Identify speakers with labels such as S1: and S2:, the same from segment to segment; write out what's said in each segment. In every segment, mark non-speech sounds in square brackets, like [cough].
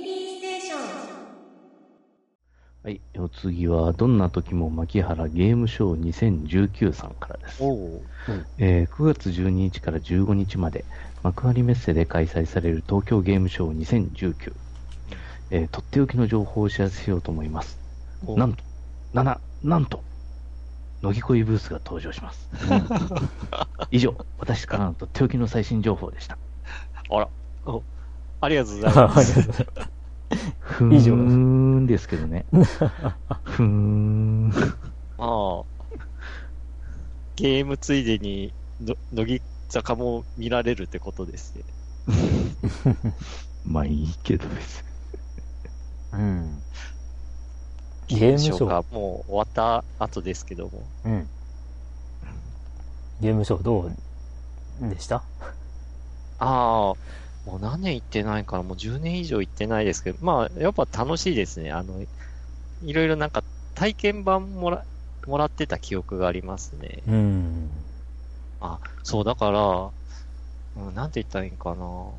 S1: ミリーステーション
S2: はい、お次は、どんな時も牧原ゲームショー2019さんからです。
S3: おお。
S2: えー9月12日から15日まで、幕張メッセで開催される東京ゲームショー2019、えーとっておきの情報をお知らせしようと思います。
S3: お
S2: なんと、なな、なんと、乃木恋ブースが登場します。[laughs] 以上、私からのとっておきの最新情報でした。
S3: あら。おありがとうございます。[laughs]
S2: ふー
S4: 以上
S2: んですけどね。ふーん。
S3: ああ。ゲームついでに、の乃木坂も見られるってことですね。[laughs]
S2: まあいいけど別に。
S4: うん。ゲームショー。
S3: がもう終わった後ですけども。
S4: うん。ゲームショーどうでした？
S3: ああ、もう何年行ってないから、もう10年以上行ってないですけど、まあ、やっぱ楽しいですね。あの、いろいろなんか体験版もら、もらってた記憶がありますね。
S4: うん。
S3: あ、そう、だから、うん、なんて言ったらいいんかな。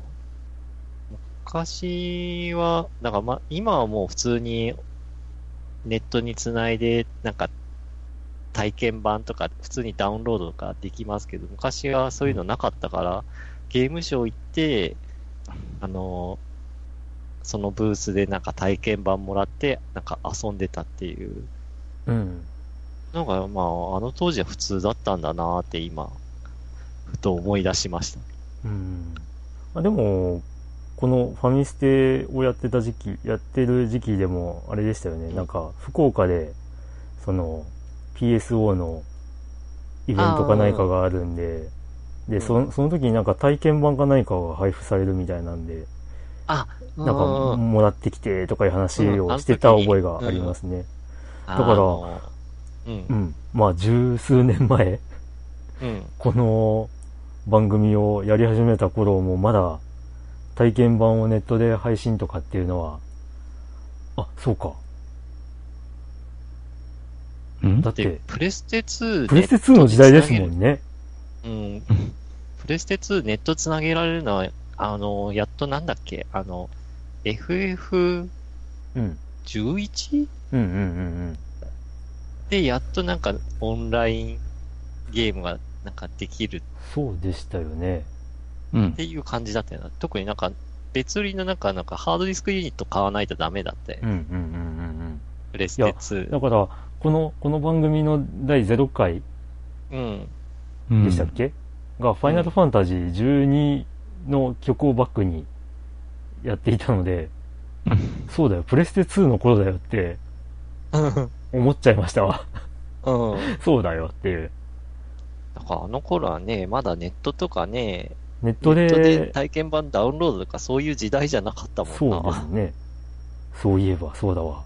S3: 昔は、なんかま、今はもう普通にネットにつないで、なんか体験版とか普通にダウンロードとかできますけど、昔はそういうのなかったから、ゲームショー行って、あの、そのブースでなんか体験版もらって、なんか遊んでたっていう
S4: うん。
S3: なんかまあ、あの当時は普通だったんだなーって今、ふと思い出しました。
S4: うん。あでも、このファミステをやってた時期、やってる時期でも、あれでしたよね。なんか、福岡で、その、PSO のイベントか何かがあるんで、で、
S3: うん
S4: そその時になんか体験版か何かが配布されるみたいなんで、
S3: あ、
S4: なんか、
S3: うん
S4: もらってきてとかいう話
S3: うん
S4: をしてた覚えがありますね。
S3: だ
S4: から
S3: うん
S4: う。ん。まあ、十数年前、
S3: うん。
S4: この番組をやり始めた頃もまだ体験版をネットで配信とかっていうのは、あ、そうか。
S2: ん？
S4: だって、、
S3: でプレステ2
S4: プレステ2の時代ですもんね。
S3: うん。[laughs] プレステ2ネットつなげられるのは、あの、やっとなんだっけあの、FF11?
S4: うん。うんうんうん
S3: で、やっとなんかオンラインゲームがなんかできる
S4: そうでしたよね。
S2: うん
S3: て。いう感じだったよな。特になんか別売りのなんか、なんかハードディスクユニット買わないとダメだったよ
S4: うんうんうんうん
S3: プレステ2。。
S4: だから、この、この番組の第0回
S3: うん。
S2: うん
S4: でしたっけ、が、ファイナルファンタジー12の曲をバックにやっていたので、そうだよ、プレステ2の頃だよって思っちゃいましたわ。
S3: うん。
S4: そうだよっていう。
S3: だからあの頃はね、まだネットとかね、
S4: ネット
S3: で
S4: で、
S3: 体験版ダウンロードとかそういう時代じゃなかったもんな。
S4: そうですね。そういえば、そうだわ。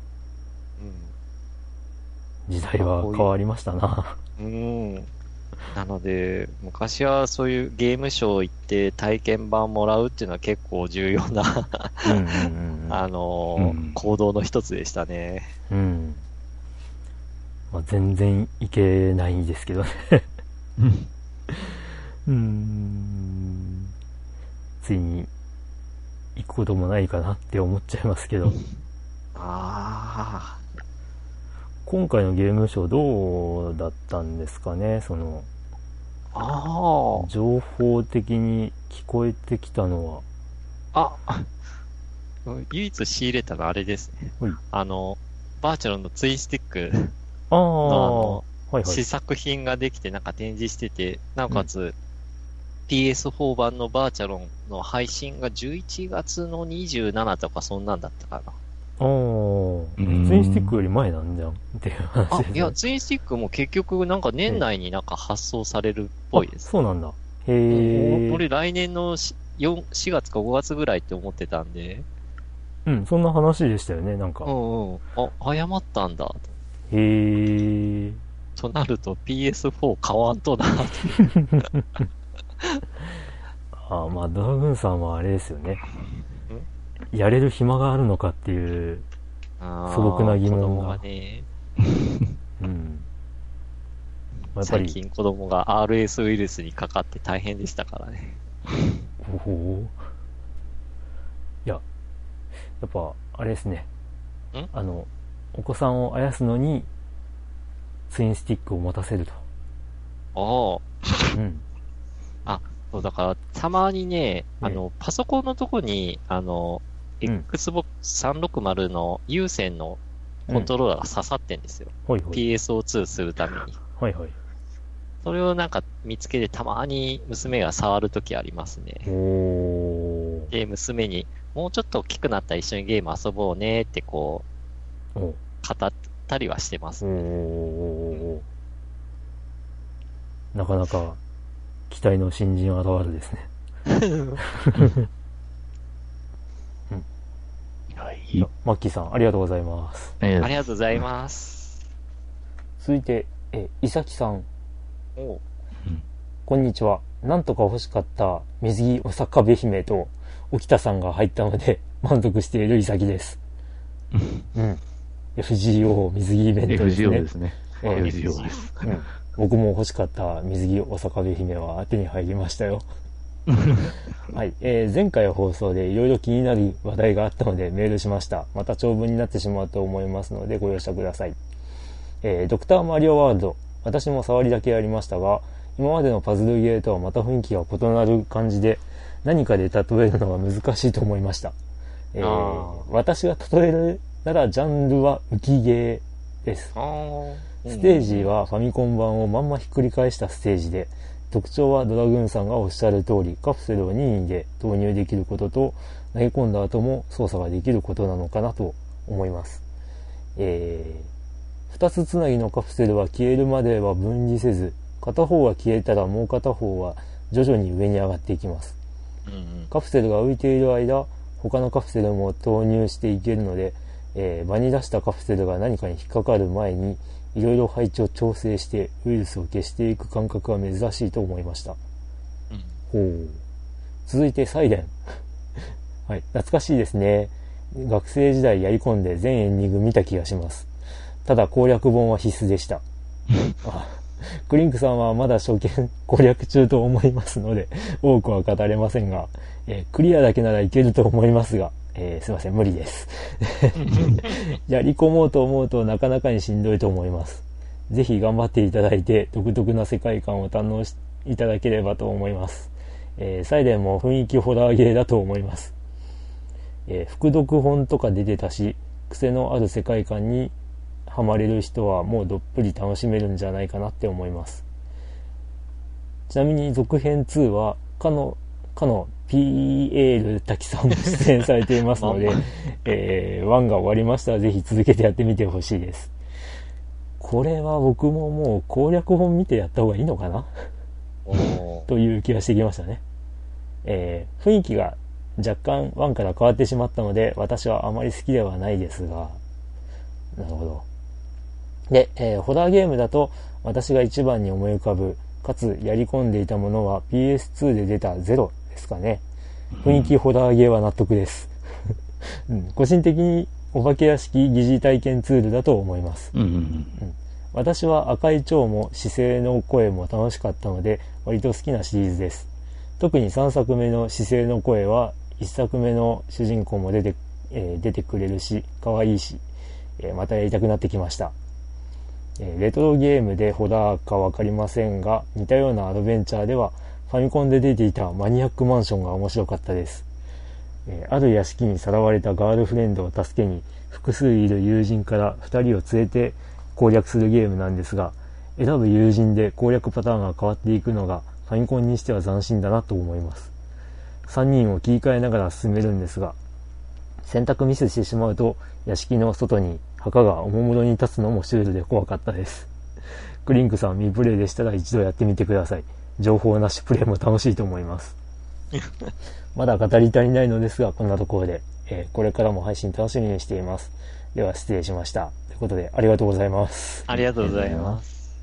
S4: 時代は変わりましたな。
S3: うん。うん。なので、昔はそういうゲームショー行って体験版もらうっていうのは結構重要な、
S4: うんうんうんうん。[laughs]
S3: あのー
S2: うん
S3: 行動の一つでしたね。
S4: うん。まあ、全然いけないですけどね。
S2: うん。
S4: ついに、行くこともないかなって思っちゃいますけど。
S3: あ
S4: 今回のゲームショーどうだったんですかね？その、
S3: あ。あ
S4: 情報的に聞こえてきたのは、
S3: あ。あ、[laughs] 唯一仕入れたのはあれですね
S4: はい。
S3: あの、バーチャルのツインスティック
S4: ああ、
S3: の
S4: はいはい。
S3: 試作品ができてなんか展示してて、なおかつ、PS4 版のバーチャロンの配信が11月の27とかそんなんだったかな。
S4: ああ、ツインスティックより前なんじゃんっていう話です、ね。、
S3: あいや、ツインスティックも結局なんか年内になんか発送されるっぽいです。
S4: あそうなんだ。へえ。
S3: 俺来年のし4 4月か5月ぐらいって思ってたんで、
S4: うん、そんな話でしたよね、なんか。
S3: うんうん。あ、謝ったんだ。
S4: へえ。
S3: となると PS4 買わんとな。[laughs]
S4: あまあ、ドラグーンさんはあれですよね。やれる暇があるのかっていう、素朴な疑問が
S3: ね、
S4: うん。まあやっぱり、
S3: 最近子供が RS ウイルスにかかって大変でしたからね。
S4: おおいや、やっぱ、あれですね
S3: ん？
S4: あの、お子さんをあやすのに、ツインスティックを持たせると。
S3: おー
S4: うん。
S3: そう、だから、たまにね、
S4: うん
S3: あの、パソコンのとこに、あの、
S4: うん
S3: Xbox 360の有線のコントローラーが刺さってんですよ。
S4: ほいほい。
S3: PSO2 するために。
S4: はいはい。
S3: それをなんか見つけてたまに娘が触るときありますね。
S4: おー。
S3: で、娘に、もうちょっと大きくなったら一緒にゲーム遊ぼうねってこう、
S4: お
S3: 語ったりはしてます
S4: おーおーおーおーなかなか、期待の新人現るですね。
S2: はい。
S4: マッキーさん、ありがとうございます。
S2: えー
S3: ありがとうございます。
S4: 続いて、え、いさきさん、
S3: おう
S4: こんにちは。なんとか欲しかった水着おさかべ姫と、沖田さんが入ったので、満足しているいさきです。うん。FGO 水着イベントです
S2: FGO
S4: ね。
S2: ですね。
S4: ええ
S2: FGO です。
S4: うん。僕も欲しかった水着おさかべ姫は手に入りましたよ。[laughs] はい、えー前回放送でいろいろ気になる話題があったのでメールしました。また長文になってしまうと思いますのでご容赦ください。えードクターマリオワールド、私も触りだけやりましたが、今までのパズルゲーとはまた雰囲気が異なる感じで、何かで例えるのが難しいと思いました。えー
S3: あ
S4: 私が例えるならジャンルは浮きゲーです。ステージはファミコン版をまんまひっくり返したステージで、特徴はドラグーンさんがおっしゃる通り、カプセルを任意で投入できることと、投げ込んだ後も操作ができることなのかなと思います。えー、二つつなぎのカプセルは消えるまでは分離せず、片方が消えたらもう片方は徐々に上に上がっていきます。カプセルが浮いている間、他のカプセルも投入していけるので、えー場に出したカプセルが何かに引っかかる前に、いろいろ配置を調整してウイルスを消していく感覚は珍しいと思いました。
S3: うん
S4: ほう。続いてサイレン。[laughs] はい、懐かしいですね。学生時代やり込んで全エンディング見た気がします。ただ攻略本は必須でした。[laughs] あクリンクさんはまだ初見攻略中と思いますので、多くは語れませんが、えークリアだけならいけると思いますが、えーすいません、無理です。[laughs] やり込もうと思うとなかなかにしんどいと思います。ぜひ頑張っていただいて、独特な世界観を堪能しいただければと思います。えーサイレンも雰囲気ホラーゲーだと思います。えー副読本とか出てたし、癖のある世界観にハマれる人はもうどっぷり楽しめるんじゃないかなって思います。ちなみに続編2は、かの、かの PL 滝さんも出演されていますのでえー、1が終わりましたらぜひ続けてやってみてほしいです。これは僕ももう攻略本見てやった方がいいのかな？という気がしてきましたね。えー雰囲気が若干1から変わってしまったので、私はあまり好きではないですが、なるほど。で、えーホラーゲームだと私が一番に思い浮かぶ、かつやり込んでいたものは PS2 で出たゼロですかね。雰囲気ホラーゲーは納得です。うん、[laughs] 個人的にお化け屋敷疑似体験ツールだと思います。
S2: うんうん
S4: 私は赤い蝶も姿勢の声も楽しかったので割と好きなシリーズです特に3作目の姿勢の声は1作目の主人公も出て,、えー出てくれるし可愛いし、えーまたやりたくなってきました、えーレトロゲームでホラーか分かりませんが似たようなアドベンチャーではフファミコンで出ていたマニアックマンションが面白かったです。えある屋敷にさらわれたガールフレンドを助けに複数いる友人から2人を連れて攻略するゲームなんですが選ぶ友人で攻略パターンが変わっていくのがファミコンにしては斬新だなと思います。3人を切り替えながら進めるんですが選択ミスしてしまうと屋敷の外に墓がおもむろに立つのもシュールで怖かったです。クリンクさん未プレイでしたら一度やってみてください。情報なしプレイも楽しいと思います [laughs] まだ語り足りないのですが、こんなところで、えーこれからも配信楽しみにしています。では失礼しました。ということで、ありがとうございます。
S3: ありがとうございます。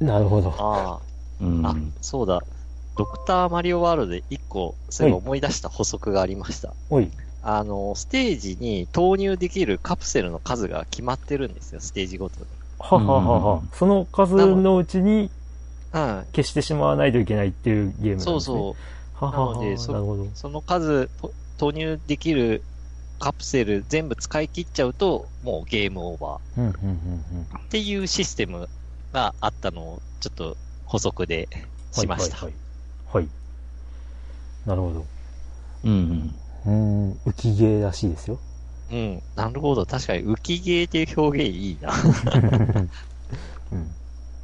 S4: なるほど。
S3: あ
S2: うん。
S3: あ、あ、そうだ。ドクターマリオワールドで一個、そういえば思い出した補足がありました。
S4: おい。
S3: あの、ステージに投入できるカプセルの数が決まってるんですよ、ステージごとに。
S4: はははは。その数のうちに
S3: うん。
S4: 消してしまわないといけないっていうゲームなんですね。
S3: そうそう。
S4: ははは。
S3: なのでそ。その数、と投入できるカプセル全部使い切っちゃうと、もうゲームオーバーっていうシステムがあったのを、ちょっと補足で
S4: うん。
S3: しました。
S4: はい、はい、はい。なるほど。
S2: うんうん。
S4: うーん、浮きゲーらしいですよ。
S3: うん。なるほど。確かに浮きゲーっていう表現いいな。[laughs] [laughs]
S4: うん。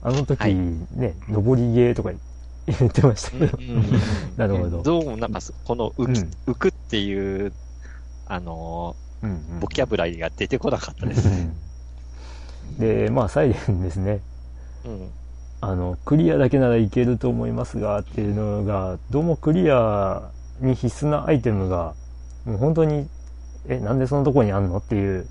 S4: あの時、
S3: はい
S4: ね、上りゲーとか言ってましたけど。[laughs] なるほど
S3: どうもなんかそ、この浮き、
S4: うん
S3: 浮くっていう、あの
S4: うん、
S3: ー、ボキャブラリーが出てこなかったですね。
S4: で、まあ、サイレンですね。
S3: うん。
S4: あの、クリアだけならいけると思いますが、っていうのが、どうもクリアに必須なアイテムが、もう本当に、え、なんでそのとこにあんのっていう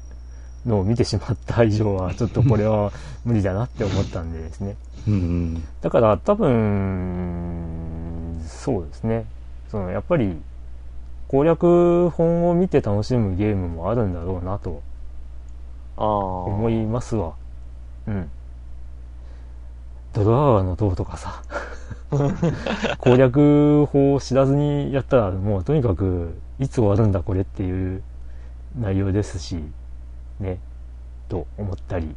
S4: のを見てしまった以上は、ちょっとこれは無理だなって思ったんでですね。
S2: うんうん。
S4: だから多分、そうですね。その、やっぱり、攻略本を見て楽しむゲームもあるんだろうなと。思いますわ。うん。ドラアワの塔とかさ、[laughs] 攻略法を知らずにやったら、もうとにかく、いつ終わるんだこれっていう内容ですし、ね、と思ったり。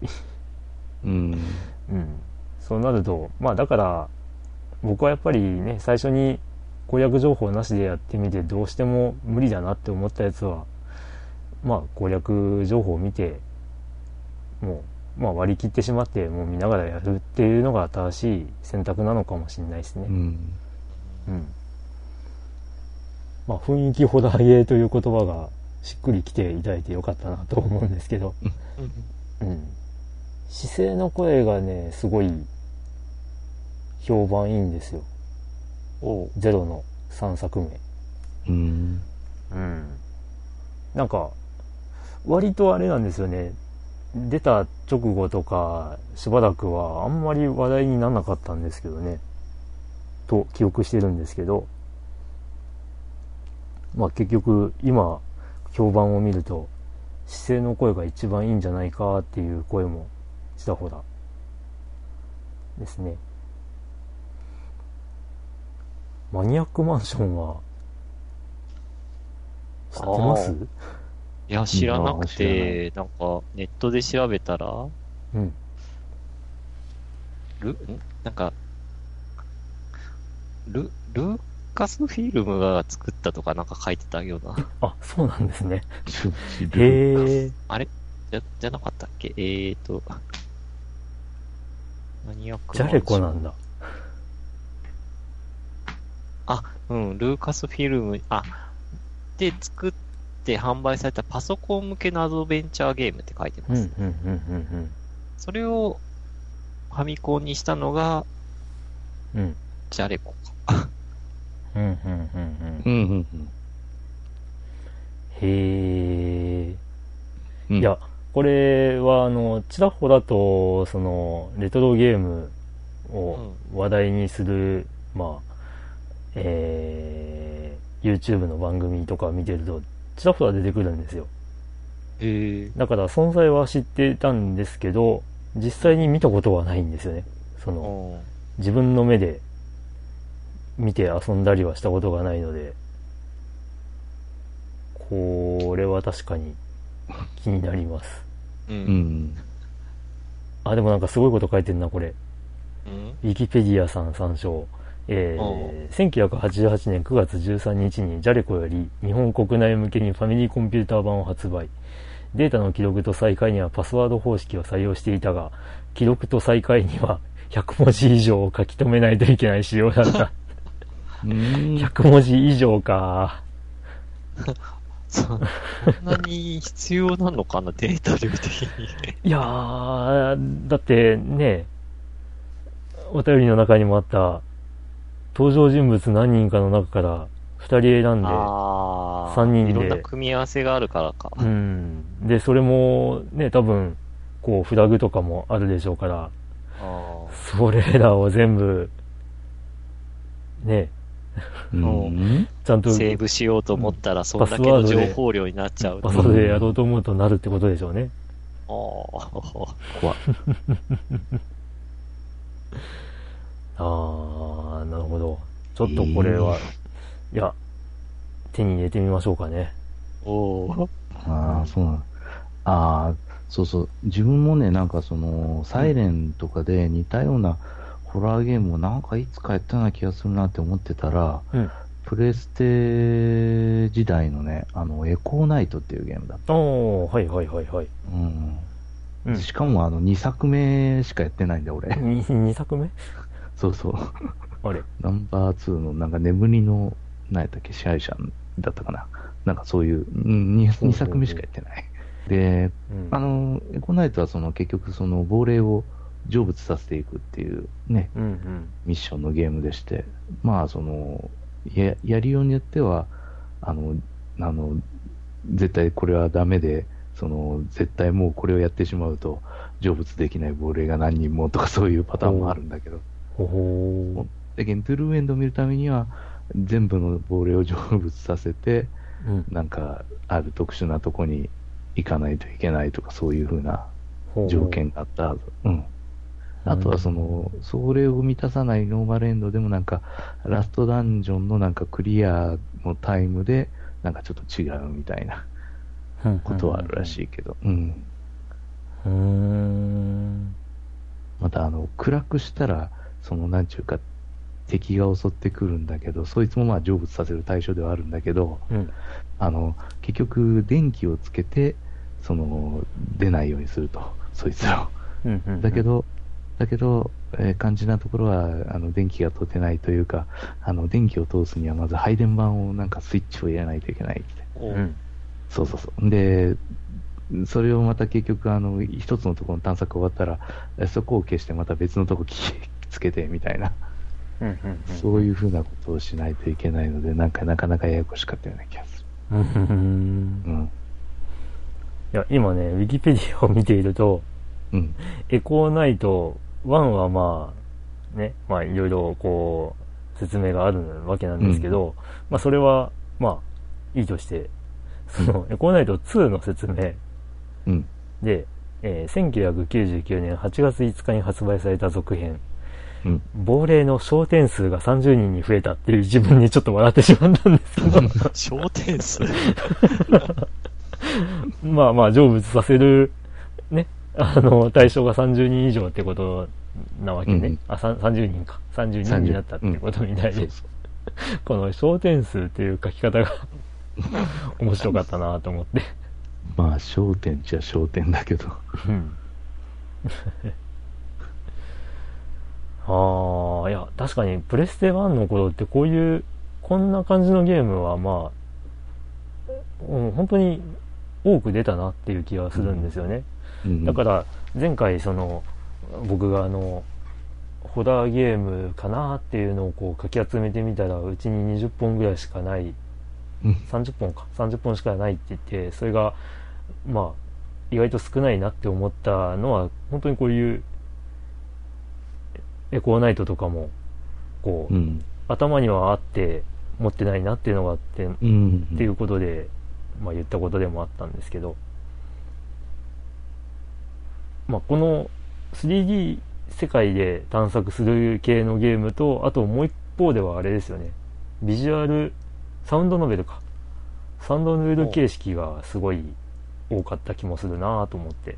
S2: うん。
S4: うん。そうなると、まあだから、僕はやっぱりね、最初に攻略情報なしでやってみて、どうしても無理だなって思ったやつは、まあ攻略情報を見て、もう、まあ割り切ってしまって、もう見ながらやるっていうのが正しい選択なのかもしれないですね。
S2: うん。
S4: うん。まあ雰囲気ホラーゲーという言葉がしっくりきていただいてよかったなと思うんですけど、
S3: うん
S4: うん。姿勢の声がね、すごい評判いいんですよ。ゼロの3作目。
S2: うん。
S4: うん。なんか、割とあれなんですよね。出た直後とか、しばらくはあんまり話題にならなかったんですけどね。と記憶してるんですけど。まあ結局、今、評判を見ると、姿勢の声が一番いいんじゃないかっていう声もちらほらですね。マニアックマンションは知ってます？
S3: いや、知らなく
S2: 知らな
S3: て、なんか、ネットで調べたら、
S4: うん。
S3: ル、ん？なんか、ル、ルーカスフィルムが作ったとかなんか書いてたような。
S4: あ、そうなんですね。
S2: へ
S4: へえ。
S3: あれ？じゃ、じゃなかったっけ？えーと、マニアック
S4: ジャレコ
S3: な
S4: なんだ。
S3: あ、うん、ルーカスフィルム、あ、で作って販売されたパソコン向けのアドベンチャーゲームって書いて
S4: うん、
S3: ます。
S4: うん、うん、うん、
S3: それをファミコンにしたのが、
S4: うん。うん、
S3: ジャレコか。
S4: うん、うん、うん。
S2: うんうん
S4: へえ。
S2: うん。
S4: いや、これは、あの、ちらほらと、その、レトロゲームを話題にする、まあ、えー、YouTube の番組とか見てると、ちらほら出てくるんですよ。
S3: へえ。
S4: だから存在は知ってたんですけど、実際に見たことはないんですよね。その、自分の目で見て遊んだりはしたことがないので、これは確かに気になります。
S3: う。
S2: うんん。
S4: あ、でもなんかすごいこと書いてんな、これ。
S3: うん？
S4: ウィキペディアさん参照。えー、1988年9月13日にジャレコより日本国内向けにファミリーコンピューター版を発売。データの記録と再開にはパスワード方式を採用していたが、記録と再開には100文字以上を書き留めないといけない仕様だった。
S2: うん。
S4: 100文字以上か。
S3: そ [laughs] そんなに必要なのかな、データ量的に。
S4: いやー、だってね、お便りの中にもあった、登場人物何人かの中から2人選んで、
S3: ああ。
S4: 三人で
S3: いろんな組み合わせがあるからか。
S4: うん。で、それもね、多分、こう、フラグとかもあるでしょうから、
S3: あ
S4: それらを全部、ね、
S2: うん。
S4: ちゃんと
S3: ーセーブしようと思ったら、そんだけの情報量になっちゃう。
S4: パスワードでやろうと思うとなるってことでしょうね。
S3: ああ。
S2: 怖い。
S4: あー、なるほど。ちょっとこれは、いや、手に入れてみましょうかね。
S3: おお。
S2: ああ、そうなんああ、そうそう。自分もね、なんかその、サイレンとかで似たようなホラーゲームをなんかいつかやったような気がするなって思ってたら、
S4: うん。
S2: プレステ時代のね、あの、エコーナイトっていうゲームだった。
S4: おー、はいはいはいはい。
S2: うん。
S4: うん。
S2: しかもあの、2作目しかやってないんだよ、俺。
S4: 2作目？
S2: そうそう。
S4: あれ？
S2: ナンバー2のなんか眠りの、何やったっけ、支配者だったかな。なんかそういう、うん、2,
S4: ほうほう
S2: 作目しかやってない。で、
S4: うん。
S2: あの、エコナイトはその結局その亡霊を成仏させていくっていうね、
S4: うんうん。
S2: ミッションのゲームでして、まあその、や、やりようによっては、あの、あの、絶対これはダメで、その、絶対もうこれをやってしまうと、成仏できない亡霊が何人もとか [laughs] そういうパターンもあるんだけど、
S4: ほほ
S2: だけど、トゥルーエンドを見るためには、全部の亡霊を成仏させて、
S4: ー。うん。
S2: なんか、ある特殊なとこに行かないといけないとか、そういう風な
S4: ほう
S2: 条件があったはず。うん。あとはその、それを満たさないノーマルエンドでもなんか、ラストダンジョンのなんかクリアのタイムで、なんかちょっと違うみたいなことはあるらしいけど、うん。
S4: うーん。
S2: またあの、暗くしたら、その、なんちゅうか、敵が襲ってくるんだけど、そいつもまあ成仏させる対象ではあるんだけど、
S4: うん。
S2: あの、結局、電気をつけて、その、出ないようにすると、そいつを。
S4: うんうん。
S2: だけ、ど、だけど、えー肝心なところは、あの、電気が通ってないというか、あの、電気を通すにはまず配電盤をなんかスイッチを入れないといけないって。
S3: お
S4: うん。
S2: そうそうそう。で、それをまた結局、あの、一つのところの探索終わったら、えそこを消してまた別のとこ消つけてみたいな、
S4: うんうん。
S2: そういうふうなことをしないといけないので、なんかなかなかややこしかったような気がす
S4: うん。うん。
S2: る。うん。
S4: いや、今ね、ウィキペディアを見ていると、
S2: うん。
S4: エコーナイト1はまあ、ね、まあいろいろこう、説明があるわけなんですけど、まあそれは、まあ、いいとして、その、エコーナイト2の説明
S2: うん。
S4: で、えー1999年8月5日に発売された続編、
S2: うん。
S4: 亡霊の焦点数が30人に増えたっていう自分にちょっと笑ってしまったんですけど、
S3: 焦点数？[laughs]
S4: まあまあ成仏させる、ね、あの、対象が30人以上ってことなわけね。
S2: うん
S4: あ、さん30人か。30人になったってことみたいで、
S2: そうそう。
S4: この焦点数っていう書き方が [laughs] 面白かったなと思って。
S2: まあ、焦点っちゃ焦点だけど。
S4: うん。[laughs] ああ、いや、確かにプレステ1の頃ってこういう、こんな感じのゲームはまあ、うん、本当に多く出たなっていう気がするんですよね。
S2: うん、
S4: だから、前回その、僕があの、ホラーゲームかなっていうのをこうかき集めてみたら、うちに20本ぐらいしかない、
S2: うん。
S4: 30本か、30本しかないって言って、それが、まあ、意外と少ないなって思ったのは、本当にこういう、エコーナイトとかも、こう、
S2: うん。
S4: 頭にはあって、持ってないなっていうのがあって、
S2: うん。
S4: っていうことで、まあ言ったことでもあったんですけど、まあこの 3D 世界で探索する系のゲームと、あともう一方ではあれですよね、ビジュアル、サウンドノベルか。サウンドノベル形式がすごい多かった気もするなと思って。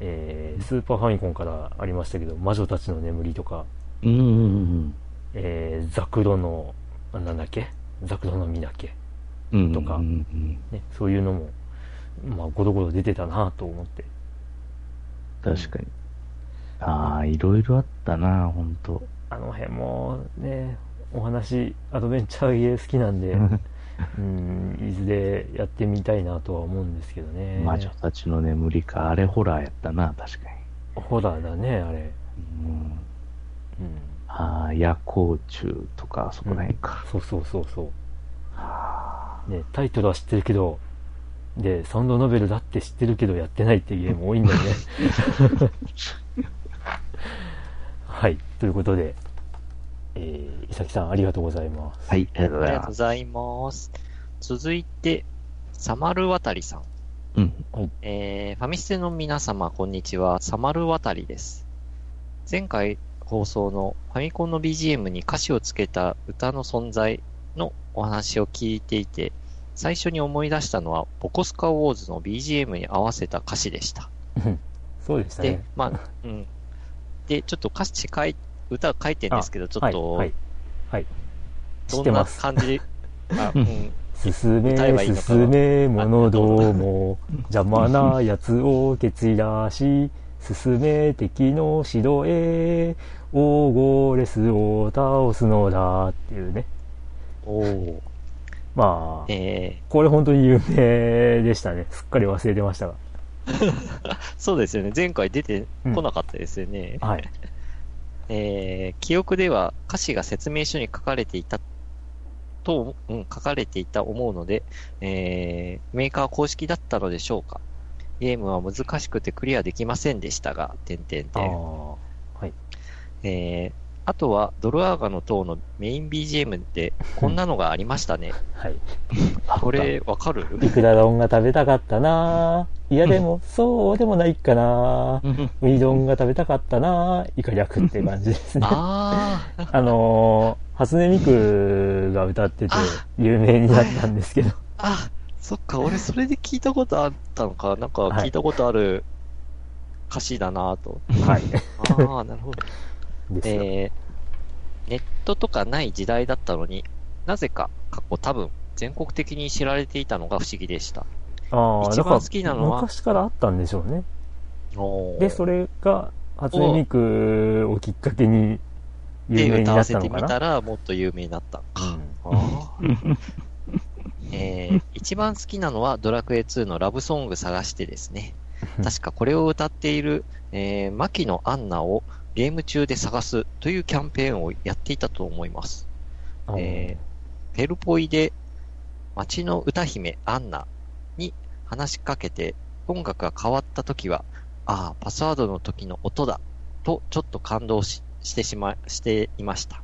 S4: えー、スーパーファミコンからありましたけど、魔女たちの眠りとか、
S2: うん。うん。
S4: えー、ザクロの、あなんだっけ？ザクロの港
S2: うん。
S4: とか
S2: うんうん。
S4: ね、そういうのも、まあ、ゴロゴロ出てたなと思って。
S2: 確かに。ああ、いろいろあったな、ほんと。
S4: あの辺もね、お話、アドベンチャーゲー好きなんで、[laughs] うん、いずれやってみたいなとは思うんですけどね。
S2: 魔女たちの眠りか、あれホラーやったな、確かに。
S4: ホラーだね、あれ。
S2: うん。
S4: うん。
S2: ああ、夜光虫とか、そこら辺か。
S4: そうそうそうそ
S2: は
S4: う。ね、タイトルは知ってるけど、で、サウンドノベルだって知ってるけどやってないっていうゲーム多いんだよね。[laughs] はい。ということで、えー、伊崎さんありがとうございます。
S2: あはい、ありがとうご
S3: ありがとうご
S2: ざいます。
S3: ざいます。続いて、サマルワタリさん。
S2: うん。
S3: えー、ファミステの皆様、こんにちは。サマルワタリです。前回放送のファミコンの BGM に歌詞をつけた歌の存在のお話を聞いていて、最初に思い出したのは、ボコスカウォーズの BGM に合わせた歌詞でした。
S4: うんそうでした
S3: で
S4: ね。、
S3: まあ、うん。で、ちょっと歌詞書い、歌書いてるんですけど、ちょっと、
S4: はい。はい。
S3: どんな
S4: てます。
S3: 感じで、あ、うん。[laughs]
S4: 進め進め者ども邪魔な奴を蹴散らし進め敵の城へオーゴレスを倒すのだっていうね
S3: おー
S4: まあ
S3: え
S4: これ本当に有名でしたねすっかり忘れてましたが
S3: ー、[laughs] そうですよね。前回出てこなかったですよね。
S4: はい [laughs]
S3: えー、記憶では歌詞が説明書に書かれていたと、うん、書かれていた思うので、えー、メーカー公式だったのでしょうか。ゲームは難しくてクリアできませんでしたが、点々点。
S4: はい
S3: えー、あとは、ドルアーガの塔のメイン BGM で、こんなのがありましたね。[laughs]
S4: はい。[laughs]
S3: これ、わかる？
S4: いくら丼が食べたかったな。[laughs] いやでもそうでもないかな。ウニ丼が食べたかったな。イカ略って感じですね。
S3: ああ、
S4: あのー、初音ミクが歌ってて有名になったんですけど、
S3: あ、そっか、俺それで聞いたことあったのか。なんか聞いたことある歌詞だなと。
S4: はい。
S3: ああ、なるほど。
S4: ですよ。
S3: えー、ネットとかない時代だったのに、なぜか、過去多分、全国的に知られていたのが不思議でした。
S4: ああ、
S3: 一番好きなのは
S4: 昔からあったんでしょうね。で、それが、初音ミクをきっかけに
S3: で、
S4: 有名にな
S3: 歌わせ
S4: ったのかな？
S3: てみたら、もっと有名になったのか。
S4: うん [laughs]
S3: えー一番好きなのはドラクエ2のラブソング探してですね。[laughs] 確かこれを歌っている、えー、牧野アンナをゲーム中で探すというキャンペーンをやっていたと思います。えペルポイで街の歌姫アンナに話しかけて音楽が変わった時は、ああ、パスワードの時の音だとちょっと感動ししてしま、していました。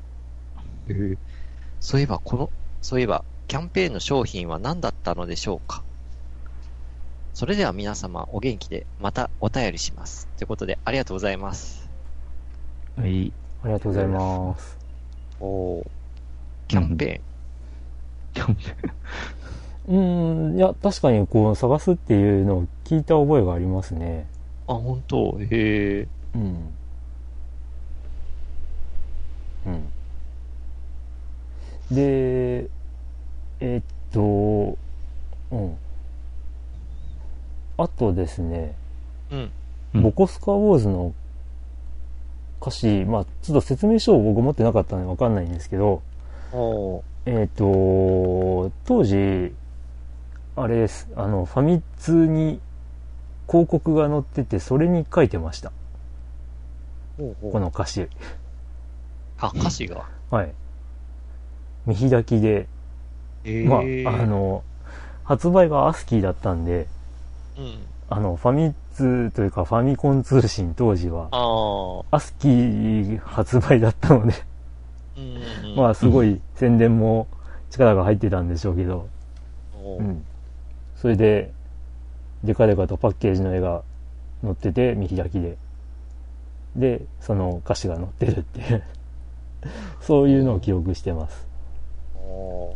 S3: そういえばこの、そういえばキャンペーンの商品は何だったのでしょうか？それでは皆様お元気でまたお便りします。ということでありがとうございます。
S2: はい。
S4: ありがとうございます。
S3: おーキャンペ
S2: キャンペーン
S4: うん、いや、確かにこう探すっていうのを聞いた覚えがありますね。
S3: ーン。あ、本当？へえ。
S4: うん。うん。で、えっと、うん。あとですね、
S3: うん。
S2: うん
S4: ボコスカウォーズの歌詞、まあちょっと説明書を僕持ってなかったのでわかんないんですけど、
S3: おー
S4: えっ、と、当時、あれです、あの、ファミ通に広告が載ってて、それに書いてました。
S3: ほうほう
S4: この歌詞。
S3: あ、歌詞が。
S4: はい。見開きで、
S3: え
S4: まあ、あ、の、発売がアスキーだったんで、
S3: うん。
S4: あの、ファミ通というかファミコン通信当時は、アスキー発売だったので、
S3: うん。
S4: まあ、すごい宣伝も力が入ってたんでしょうけど、うん。それで、デカデカとパッケージの絵が載ってて、見開きで。で、その歌詞が載ってるっていう、[laughs] そういうのを記憶してます。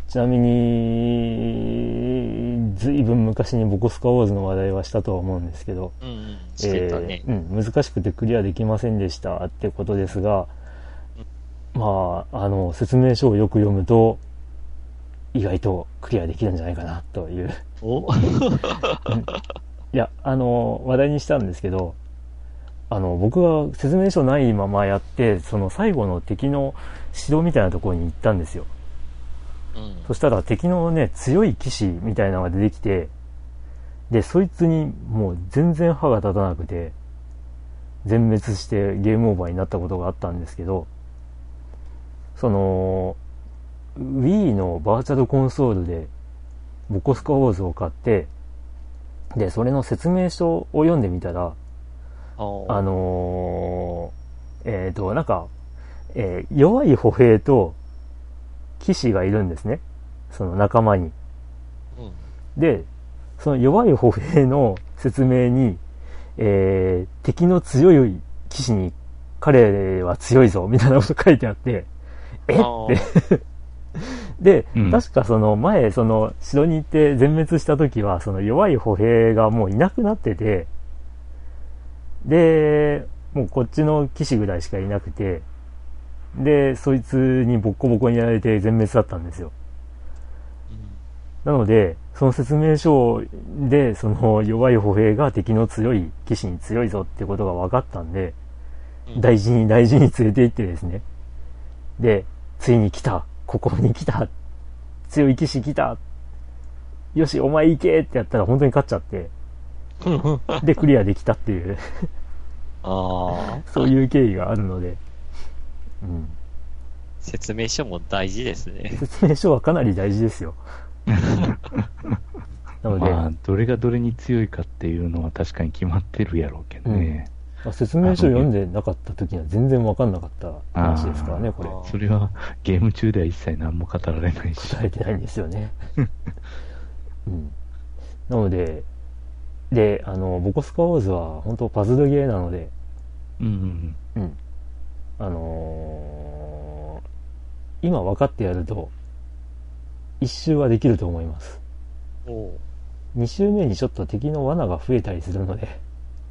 S4: ちなみに、ずいぶん昔にボコスカウォーズの話題はしたとは思うんですけど、
S3: うんうん。してたね。
S4: えーうん、難しくてクリアできませんでしたってことですが、まあ、あの、説明書をよく読むと、意外とクリアできるんじゃないかなという。
S3: お？[laughs]
S4: いや、あの、話題にしたんですけど、あの、僕が説明書ないままやって、その最後の敵の城みたいなところに行ったんですよ。
S3: うん。
S4: そしたら敵のね、強い騎士みたいなのが出てきて、で、そいつにもう全然歯が立たなくて、全滅してゲームオーバーになったことがあったんですけど、その、Wii のバーチャルコンソールで、ボコスカウォーズを買って、で、それの説明書を読んでみたら、あのーえっ、と、なんか、えー弱い歩兵と騎士がいるんですね。その仲間に。
S3: うん。
S4: で、その弱い歩兵の説明に、えー敵の強い騎士に彼は強いぞ、みたいなこと書いてあって、えっ？て。[laughs] で、
S2: うん
S4: 確かその前、その城に行って全滅した時は、その弱い歩兵がもういなくなってて、で、もうこっちの騎士ぐらいしかいなくて、で、そいつにボッコボコにやられて全滅だったんですよ。なので、その説明書で、その弱い歩兵が敵の強い騎士に強いぞってことが分かったんで、
S3: うん。
S4: 大事に大事に連れて行ってですね。で、ついに来た。ここに来た。強い騎士来た。よし、お前行けってやったら本当に勝っちゃって、[laughs] で、クリアできたっていう、
S3: ああ、
S4: そういう経緯があるので、うん。
S3: 説明書も大事ですね。
S4: 説明書はかなり大事ですよ。[laughs] なので、
S2: まあ、どれがどれに強いかっていうのは確かに決まってるやろうけどね。
S4: まあ説明書読んでなかった時には全然わかんなかった話ですからね、これ。
S2: それはゲーム中では一切何も語られないし。
S4: 答えてないんですよね。[laughs] うん。なので、で、あの、ボコスカウォーズは本当パズルゲーなので、
S2: うんうん
S4: うん。あのー今分かってやると、一周はできると思います。
S3: おう
S4: 二周目にちょっと敵の罠が増えたりするので、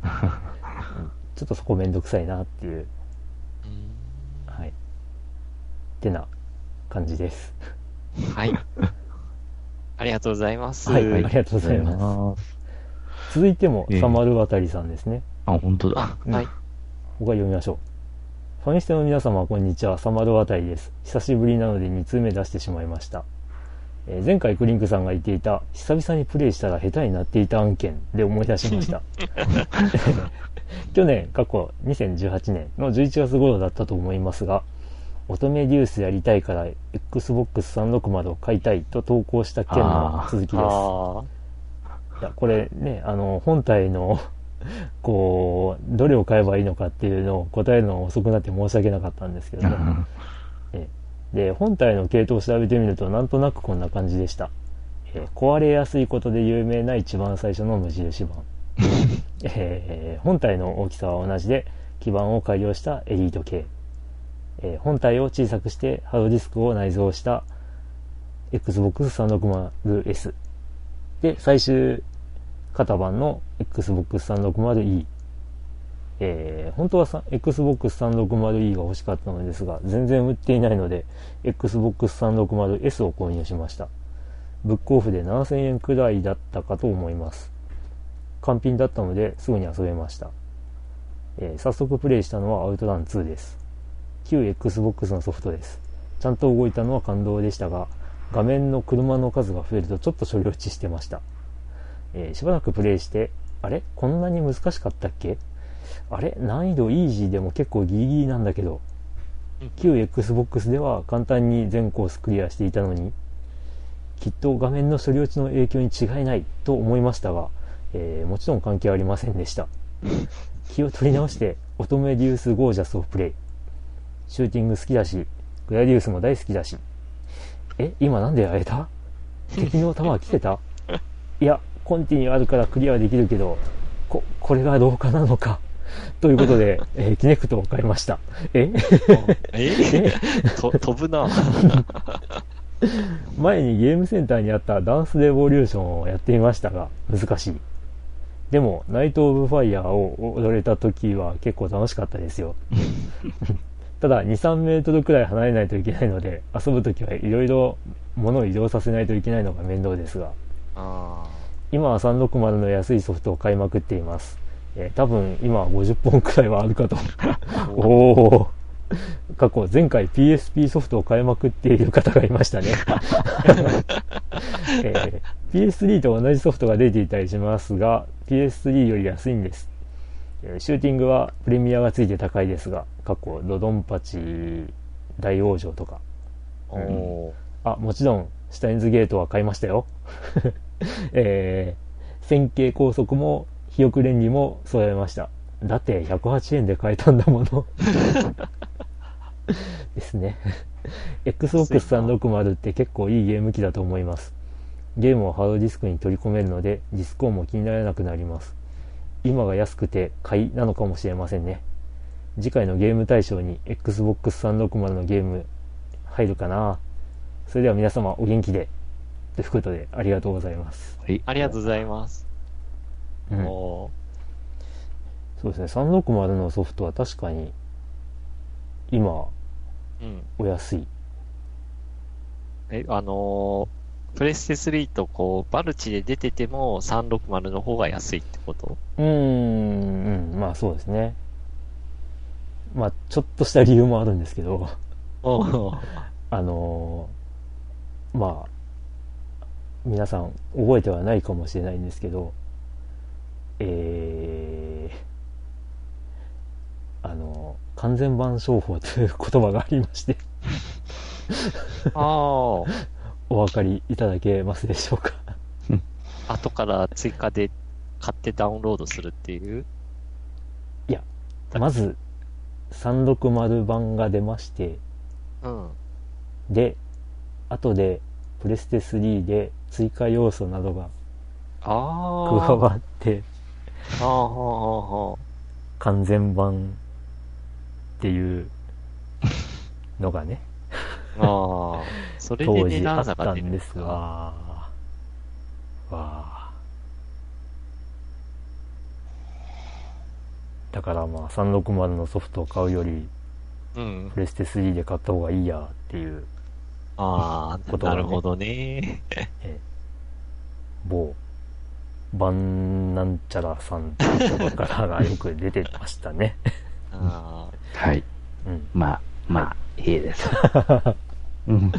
S4: う [laughs] んちょっとそこめんどくさいなっていう、
S3: うん
S4: はい。ってな感じです。
S3: はい。ありがとうございます。
S4: はい、ありがとうご
S2: ご
S4: ざいます。
S2: す。
S4: 続いても、
S2: ええ
S4: サマルワタリさんですね。
S2: あ、本当だ。
S3: あ、はい。
S4: 僕は読みましょう。ファミステの皆様、こんにちは。サマルワタリです。久しぶりなので2通目出してしまいました。えー前回クリンクさんが言っていた、久々にプレイしたら下手になっていた案件で思い出しました。[laughs] 去年、過去2018年の11月頃だったと思いますが、乙女デュースやりたいから Xbox 360を買いたいと投稿した件の続きです。
S3: あ
S4: いや、これね、あの、本体の、[laughs] こう、どれを買えばいいのかっていうのを答えるのが遅くなって申し訳なかったんですけどね。えで、本体の系統を調べてみると、なんとなくこんな感じでした。えー壊れやすいことで有名な一番最初の無印版。[laughs] えー本体の大きさは同じで、基板を改良したエリート系。えー本体を小さくしてハードディスクを内蔵した Xbox 360S。で、最終型番の Xbox 360E。えー本当はさ Xbox 360E が欲しかったのですが、全然売っていないので、Xbox 360S を購入しました。ブックオフで7000円くらいだったかと思います。完品だったのですぐに遊べました。えー早速プレイしたのはアウトラン2です。旧 Xbox のソフトです。ちゃんと動いたのは感動でしたが、画面の車の数が増えるとちょっと処理落ちしてました。えーしばらくプレイして、あれ？こんなに難しかったっけ？あれ？難易度イージーでも結構ギリギリなんだけど、旧 Xbox では簡単に全コースクリアしていたのに、きっと画面の処理落ちの影響に違いないと思いましたが、えーもちろん関係ありませんでした。[laughs] 気を取り直して、乙女デュースゴージャスをプレイ。シューティング好きだし、グラディウスも大好きだし。え、今なんで会えた？敵の弾は来てた？[laughs] いや、コンティニューあるからクリアはできるけど、こ、これがどうかなのか。ということで、[laughs] えーキネクトを買いました。え？[laughs]
S3: え？と飛ぶな。[laughs]
S4: 前にゲームセンターにあったダンスレボリューションをやってみましたが、難しい。でも、ナイト・オブ・ファイヤーを踊れた時は結構楽しかったですよ。ただ、2、3メートルくらい離れないといけないので、遊ぶ時はいろいろ物を移動させないといけないのが面倒ですが、
S3: あ
S4: 今は360の安いソフトを買いまくっています。えー多分今は50本くらいはあるかと。
S3: ー
S4: おお。過去、前回 PSP ソフトを買いまくっている方がいましたね。[laughs] えー PS3 と同じソフトが出ていたりしますが、PS3 より安いんです。えーシューティングはプレミアがついて高いですが、過去、怒首領蜂大往生とか。
S3: おー
S4: あ、もちろん、シュタインズゲートは買いましたよ。[laughs] えー、線形拘束も、比翼恋理も揃えました。だって、108円で買えたんだもの。[laughs] ですね。Xbox 360って結構いいゲーム機だと思います。ゲームをハードディスクに取り込めるので、ディスク音も気にならなくなります。今が安くて買いなのかもしれませんね。次回のゲーム対象に Xbox 360のゲーム入るかなそれでは皆様お元気で。ということで、ありがとうございます。
S2: はい。
S3: ありがとうございます。
S4: うん
S3: お
S4: そうですね、360のソフトは確かに、今、
S3: ーうん。
S4: お安い。
S3: え、あのープレステ3とこう、バルチで出てても360の方が安いってこと？
S4: うーん、うん、まあそうですね。まあ、ちょっとした理由もあるんですけど、
S3: お
S4: あのーまあ、皆さん覚えてはないかもしれないんですけど、えー、あのー完全版商法という言葉がありまして、
S3: ああ、[laughs]
S4: お分かりいただけますでしょうか？[laughs]
S3: 後から追加で買ってダウンロードするっていう？
S4: まず、360版が出まして、
S3: うん。
S4: で、後で、プレステ3で追加要素などが加
S3: ああ。
S4: わって、
S3: ああ、は
S4: 完全版っていうのがね、
S3: あ。それで値
S4: 当時あったんです
S3: 出るのか。
S4: わ。わだからまあ360のソフトを買うより
S3: うん
S4: プ。レステ3で買った方がいいやっていう
S3: ああ、
S4: ことがね
S3: なるほどね。[laughs]
S4: 某バンなんちゃらさんとかからがよく出てましたね。
S3: あ
S2: はい。
S4: うん。
S2: まあ、まあ、いいです。[laughs] うん。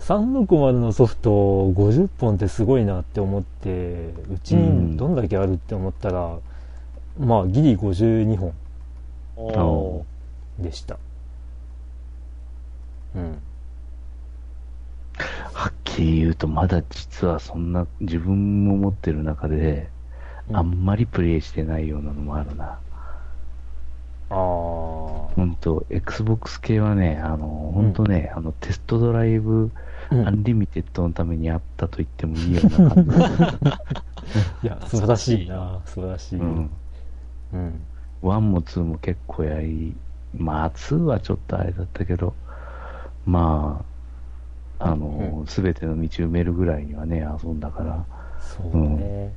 S4: 360のソフト50本ってすごいなって思って、うちにどんだけあるって思ったら、まあギリ52本でした。うん。
S2: はっきり言うと、まだ実はそんな、自分も持ってる中で、あんまりプレイしてないようなのもあるな。
S4: ああ。
S2: ほんと、Xbox 系はね、あの、ほんとね、あの、テストドライブ、
S4: うん
S2: アンリミテッドのためにあったと言ってもいいような感じ。[laughs]
S4: いや、素晴らしいな。素晴らしい。
S2: うん。
S4: うん。
S2: 1も2も結構やり、まあ、2はちょっとあれだったけど、まあ、あの、すべ、ての道埋めるぐらいにはね、遊んだから、
S4: そうね。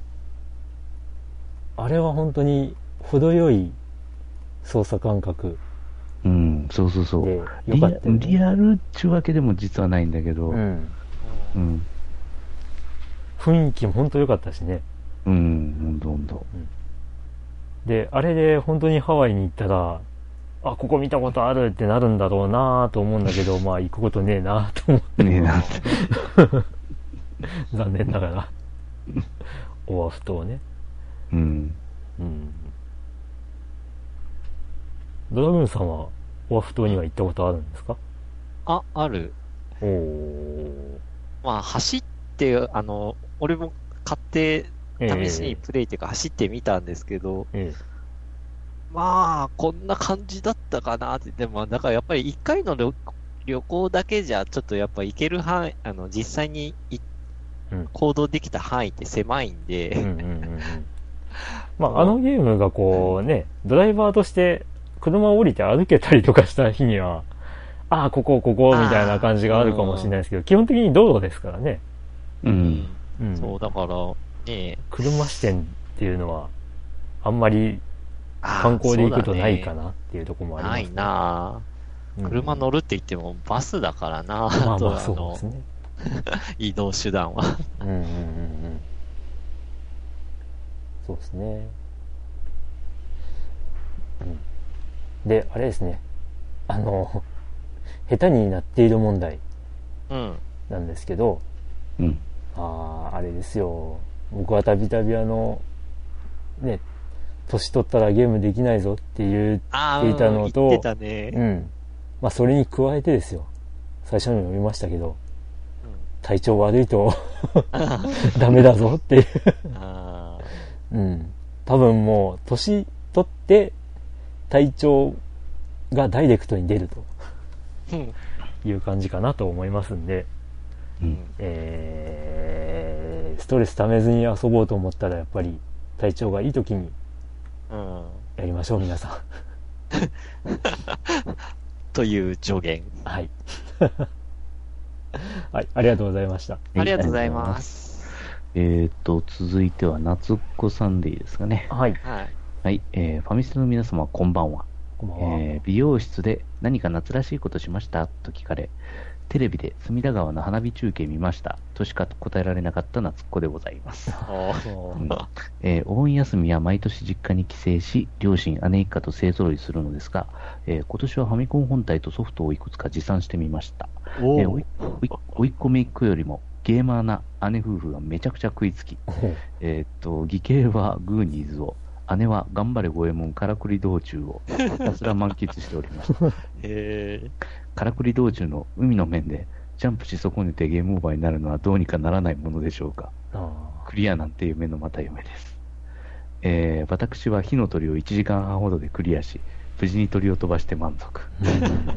S4: あれは本当に程よい操作感覚
S2: うん、そうそうそう。
S4: でよ
S2: リ。リアルっちゅうわけでも実はないんだけど、
S4: う
S2: うん、
S4: ん。
S2: うん、
S4: 雰囲気も本当良かったしね。
S2: うん、ほんとほんと。
S4: で、あれで本当にハワイに行ったら、あ、ここ見たことあるってなるんだろうなと思うんだけど、[laughs] まあ行くことねえなと思って、
S2: ねえなって。[laughs]
S4: 残念ながら。オアフ島ね。
S2: うん。
S4: うん。ドラグーンさんはオアフ島には行ったことあるんですか？
S3: あ、ある。
S4: おー。
S3: まあ、走って、あの、俺も買って、試しにプレイっていうか走ってみたんですけど、
S4: ええ
S3: まあ、こんな感じだったかなって。でも、だからやっぱり一回の旅旅行だけじゃ、ちょっとやっぱ行ける範囲、あの、実際にい
S4: うん
S3: 行動できた範囲って狭いんで、
S4: うんうんうんうん。まあ、あのゲームがこうね、ドライバーとして車を降りて歩けたりとかした日には、ああ、ここ、ここ、みたいな感じがあるかもしれないですけど、基本的に道路ですからね。
S2: うん。
S4: うん。
S3: そう、だから、ね
S4: 車視点っていうのは、あんまり観光で行くとないかなっていうところもあります、
S3: ないな
S4: うん
S3: ぁ。車乗るって言ってもバスだからな
S4: まあまあそうですね。[laughs]
S3: 移動手段は。
S4: うんうんうんうん。そうですね。うん。で、あれですね。あの、下手になっている問題
S3: うん。
S4: なんですけど、
S2: うん。
S4: ああ、あれですよ。僕はたびたびあの、ね、年取ったらゲームできないぞっていう、
S3: ああ、
S4: 聞いたのと
S3: うん言ってたね。
S4: うん。まあそれに加えてですよ。最初にも読みましたけど、体調悪いと [laughs] ダメだぞっていう。
S3: あ
S4: うん。多分もう、年取って体調がダイレクトに出るという感じかなと思いますんで、
S2: うん。
S4: えー、ストレス溜めずに遊ぼうと思ったらやっぱり体調がいい時に
S3: うん。
S4: やりましょう皆さん。[laughs]
S3: という助言。
S4: はい。[laughs] はい、ありがとうございました。
S3: ありがとうございます。
S2: えっと、続いては夏っ子さんでいいですかね。
S4: はい、
S3: はい。
S2: はい、えー、ファミステの皆様こんばんは。
S4: こんばんは。
S2: えー美容室で何か夏らしいことしました？と聞かれ、テレビで隅田川の花火中継見ましたとしか答えられなかった夏っ子でございます。うんえーお盆休みは毎年実家に帰省し、両親、姉一家と勢揃いするのですが、えー今年はファミコン本体とソフトをいくつか持参してみました。
S3: お
S2: えーおいおいっ子めいっ子よりもゲーマーな姉夫婦がめちゃくちゃ食いつき、えーっと、義兄はグーニーズを、姉は頑張れ五右衛門からくり道中をひたすら満喫しておりました。[laughs] からくり道中の海の面でジャンプし損ねてゲームオーバーになるのはどうにかならないものでしょうか。
S4: あ
S2: クリアなんて夢のまた夢です。えー私は火の鳥を1時間半ほどでクリアし、無事に鳥を飛ばして満足。
S4: ー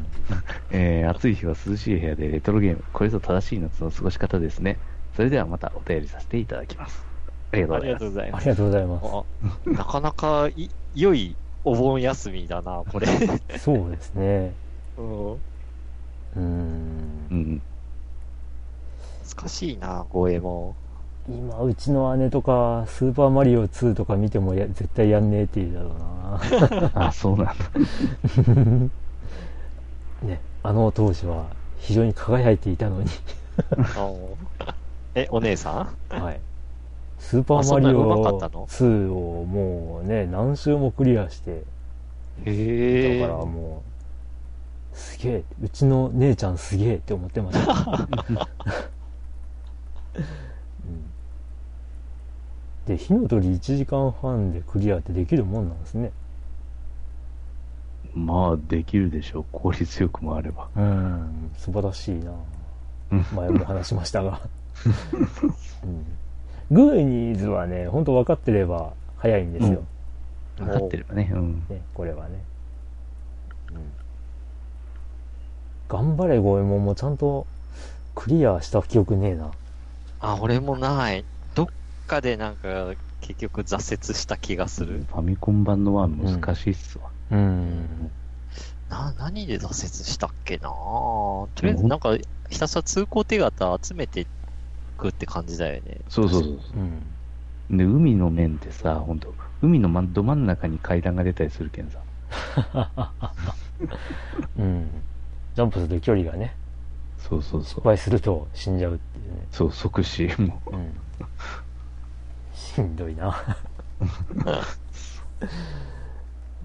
S4: [laughs]
S2: えー暑い日は涼しい部屋でレトロゲーム、これぞ正しい夏の過ごし方ですね。それではまたお便りさせていただきます。ありがとう
S3: あ
S2: ございます。
S3: りがとうございます。
S4: ありがとうございます。
S3: あなかなかい良いお盆休みだな、これ。[laughs]
S4: そうですね。
S3: うん
S4: うーん
S2: う。ん。
S3: 難しいな、五右衛門。
S4: 今、うちの姉とか、スーパーマリオ2とか見てもや絶対やんねえって言うだろうな。[laughs]
S2: あ、そうなんだ。[laughs]
S4: ね、あの当時は非常に輝いていたのに。
S3: おえ、お姉さん？
S4: はい。スーパーマリオ
S3: 上手かったの
S4: ？2をもうね、何周もクリアして、
S3: へ
S4: だからもう、すげえ、うちの姉ちゃんすげえって思ってました。[laughs] うんで、火の鳥1時間半でクリアってできるもんなんですね。
S2: まあ、できるでしょう。効率よくもあれば。
S4: うん、素晴らしいな
S2: うん [laughs]
S4: 前も話しましたが。うん、グーニーズはね、本当分かってれば早いんですよ。
S2: 分かってればね。うん。
S4: ね、これはね。頑張れ五右衛門もちゃんとクリアした記憶ねえな。
S3: あ、俺もない。どっかでなんか、結局挫折した気がする。
S2: ファミコン版のワン難しいっすわ。
S4: うん。
S3: な、何で挫折したっけな？とりあえずなんか、ひたすら通行手形集めていくって感じだよね。
S2: そうそうそう
S4: うん。
S2: で、海の面ってさ、本当海のど真ん中に階段が出たりするけんさ。
S4: うん。ジャンプする距離がね、
S2: そうそうそう。
S4: 失敗すると死んじゃうっていうね。
S2: そう、即死。もう。
S4: うん。しんどいな。[laughs]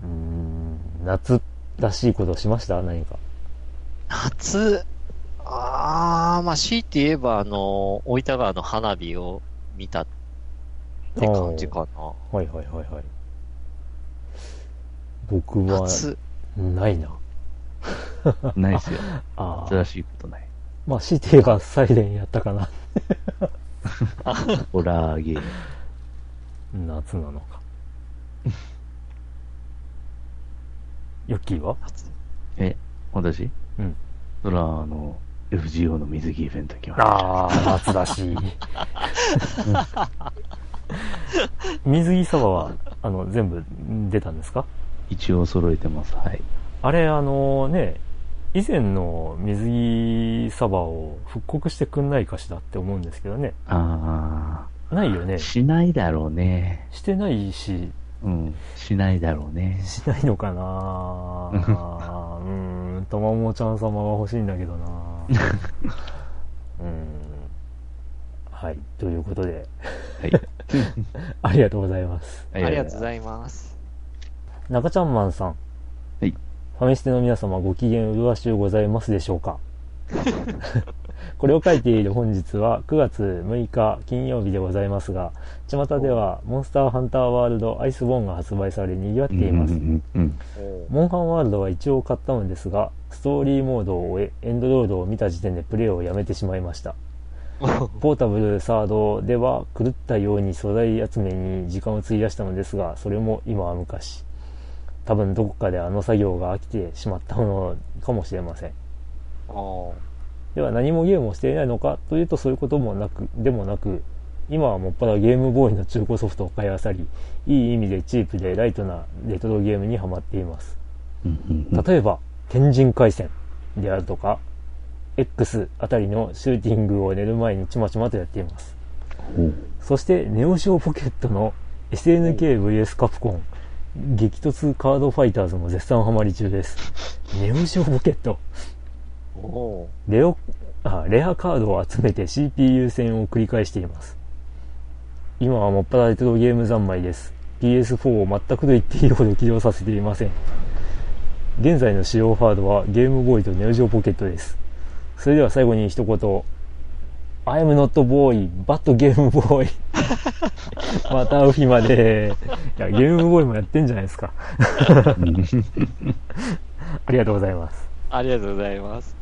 S4: うーん。夏らしいことしました？何か。
S3: 夏、あー、まあ、強いて言えば、あの、大分川の花火を見たって感じかな。
S4: はいはいはいはい。僕は、
S3: 夏、
S4: ないな。[laughs]
S2: ないっすよ。
S4: ああ。
S2: 珍しいことない。
S4: まあ、強いて言えばサイレンやったかな。[laughs]
S2: ホラーゲーム。
S4: 夏なのか。ヨッキーは？
S3: 夏
S2: え、私？
S4: うん。
S2: そら、あの、FGO の水着イベント来ました。
S4: ああ、夏らしい。[laughs] 水着そばは、あの、全部出たんですか？
S2: 一応揃えてます。はい。
S4: あれ、あのね、以前の水着サバを復刻してくんないかしらって思うんですけどね。
S2: あ
S4: ないよね
S2: ー、。しないだろうね。
S4: してないし、
S2: うん、しないだろうね。
S4: しないのかなうーん、とまもちゃん様が欲しいんだけどなうん。はい、ということで、
S2: はい。[laughs]
S4: ありがとうございます。
S3: ありがとうご
S2: い
S3: ざいます。
S4: 中ちゃんマンさん。
S2: はい。
S4: ファミステの皆様ご機嫌うるわしゅうございますでしょうか？[laughs] これを書いている本日は9月6日金曜日でございますが、巷ではモンスターハンターワールドアイスボーンが発売され賑わっています。
S2: うんうんうん
S4: モンハンワールドは一応買ったのですが、ストーリーモードを終え、エンドロードを見た時点でプレイをやめてしまいました。[laughs] ポータブルサードでは狂ったように素材集めに時間を費やしたのですが、それも今は昔。多分どこかであの作業が飽きてしまったものかもしれません。では何もゲームをしていないのかというとそういうこともなく、でもなく、今はもっぱらゲームボーイの中古ソフトを買い漁り、いい意味でチープでライトなレトロゲームにはまっています。例えば、天神回戦であるとか、X あたりのシューティングを寝る前にちまちまとやっています。そして、ネオシオポケットの SNKVS カプコン、激突カードファイターズも絶賛ハマり中です。ネオシオポケット、レオ、あ、レアカードを集めて CPU 戦を繰り返しています。今はもっぱらレトロゲーム三昧です。PS4 を全くと言っていいほど起動させていません。現在の使用ハードはゲームボーイとネオジオポケットです。それでは最後に一言。I am not boy, but game boy. [laughs] また会う日まで。いや、ゲームボーイもやってんじゃないですか。[laughs] ありがとうございます。
S3: ありがとうございます。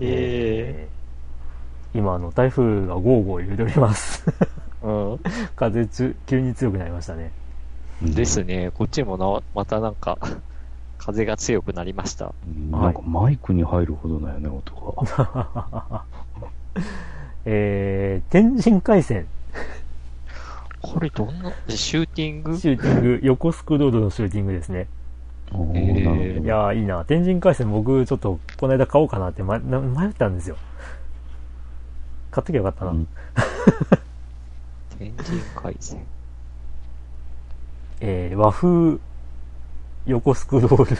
S3: へえ。
S4: ー今、あの、台風がゴーゴー揺れております。
S3: うん。
S4: 風中、急に強くなりましたね。
S3: ですね。こっちもな、またなんか、風が強くなりました。
S2: うんなんかマイクに入るほどだよね、音が。[laughs]
S4: えー、天神回線、
S3: これどんな、シューティング？
S4: シューティング、横スクロールのシューティングですね。
S2: おー
S3: へー
S2: なるほど
S4: いやー、いいな。天神回線僕、ちょっと、この間買おうかなって、ま、な迷ったんですよ。買っときゃよかったな。
S2: うん
S3: 天神回線。
S4: えー、和風、横スクロール、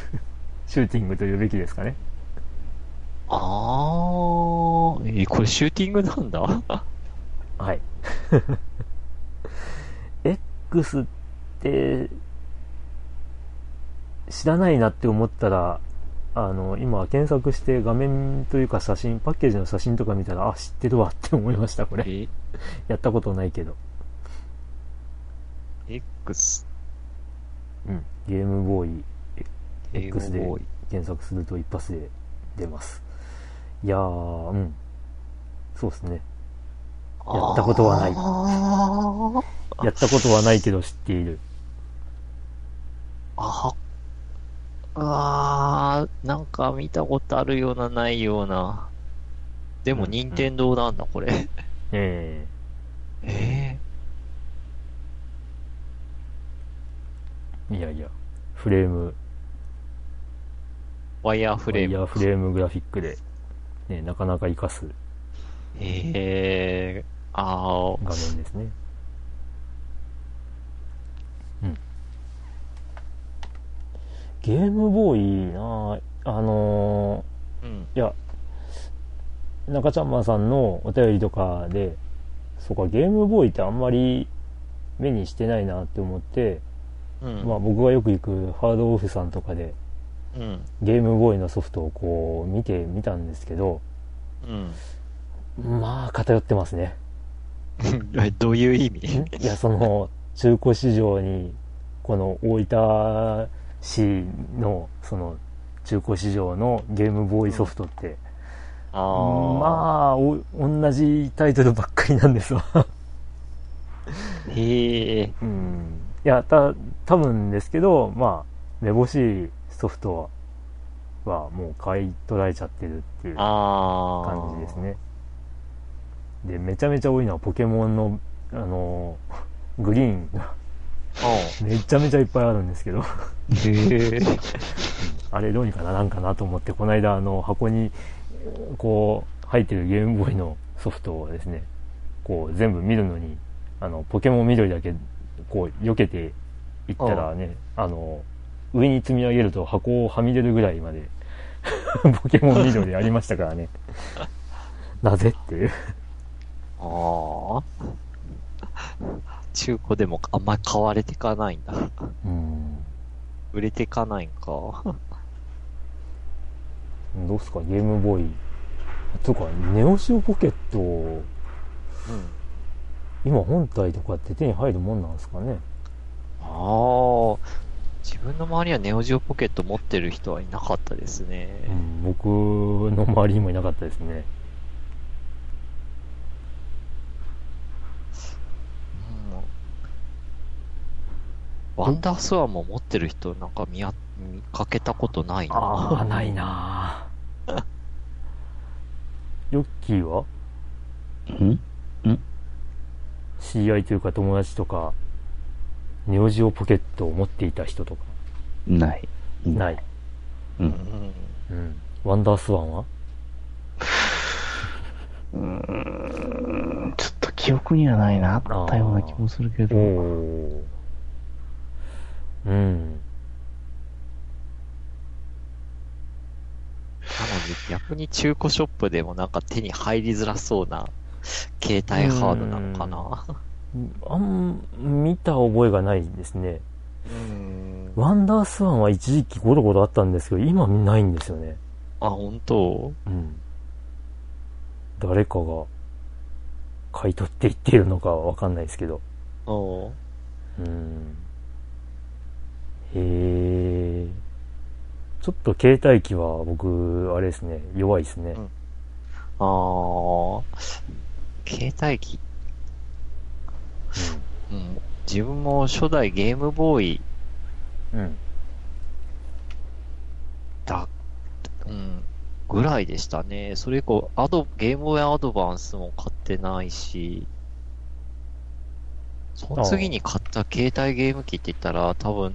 S4: シューティングというべきですかね。
S3: あー、えーこれシューティングなんだ？[laughs]
S4: はい。[laughs] X って、知らないなって思ったら、あの、今検索して画面というか写真、パッケージの写真とか見たら、あ、知ってるわって思いました、これ。
S3: え？[laughs]
S4: やったことないけど。
S3: X、
S4: うん。ゲームボーイ、X で。検索すると一発で出ます。いやー、うん。そうですね。やったことはないやったことはないけど知っている。
S3: ああー、なんか見たことあるような、ないような。でも、
S4: うん
S3: 任天堂なんだ、これ。[laughs]
S4: え
S3: え
S4: えいやいや、フレーム、
S3: ー、ワイヤーフレーム。
S4: ワイヤーフレームグラフィックで、ね、なかなか活かす
S3: ええー、あ
S4: 画面ですね。うん。ゲームボーイなあの
S3: ー、うん。
S4: ーいや、中ちゃんまんさんのお便りとかで、そうか、ゲームボーイってあんまり目にしてないなって思って、
S3: うん。
S4: まあ僕がよく行くハードオフさんとかで
S3: うん。
S4: ゲームボーイのソフトをこう見てみたんですけど、
S3: うん。
S4: まあ偏ってますね。
S3: え [laughs] どういう意味？
S4: いや、その、中古市場に、この大分市の、その、中古市場のゲームボーイソフトって、
S3: ああ。
S4: まあお、同じタイトルばっかりなんですわ。
S3: へえ。
S4: うん。いや、た、多分ですけど、まあ、めぼしいソフトは、はもう買い取られちゃってるっていう感。じです。ね。で、めちゃめちゃ多いのはポケモンの、あの、[laughs] グリーンがめちゃめちゃいっぱいあるんですけど。あれどうにかならんかなと思って、この間あの箱にこう入ってるゲームボーイのソフトをですね、こう全部見るのに、あの、ポケモン緑だけこう避けていったらね、あの、上に積み上げると箱をはみ出るぐらいまで [laughs] ポケモン緑ありましたからね。[laughs] なぜっていう。
S3: ああ。中古でもあんまり買われてかないんだ。
S4: うん。
S3: 売れてかないんか。
S4: どうすか、ゲームボーイ。とか、ネオシオポケット、
S3: うん。
S4: 今本体とかって手に入るもんなんですかね。
S3: ああ。自分の周りはネオジオポケット持ってる人はいなかったですね。
S4: うん、僕の周りにもいなかったですね。
S3: うんワンダースワンも持ってる人なんか見や見かけたことないな。
S4: ああ、ないなぁ [laughs] ヨッキーは？
S2: ん？
S4: 知り合いというか友達とか、ネオジオポケットを持っていた人とか、
S2: ない。
S4: ない。
S2: う。
S3: うんん。
S4: うん。ワンダースワンは？
S2: うーん、ちょっと記憶にはないな、あったような気もするけ
S4: お
S2: ど。
S4: うん。
S3: なので逆に中古ショップでもなんか手に入りづらそうな携帯ハードなのかな。
S4: あん、見た覚えがないですね。
S3: うん。
S4: ワンダースワンは一時期ゴロゴロあったんですけど、今ないんですよね。
S3: あ、本当？
S4: うん。誰かが買い取っていっているのかわかんないですけど。
S3: おう
S4: うん。へえ。ちょっと携帯機は僕、あれですね、弱いですね。
S3: あー、携帯機、うん、自分も初代ゲームボーイ
S4: うん。うん。
S3: だ、うん、ぐらいでしたね。それ以降、アド、ゲームボーイアドバンスも買ってないし、その次に買った携帯ゲーム機って言ったら、多分、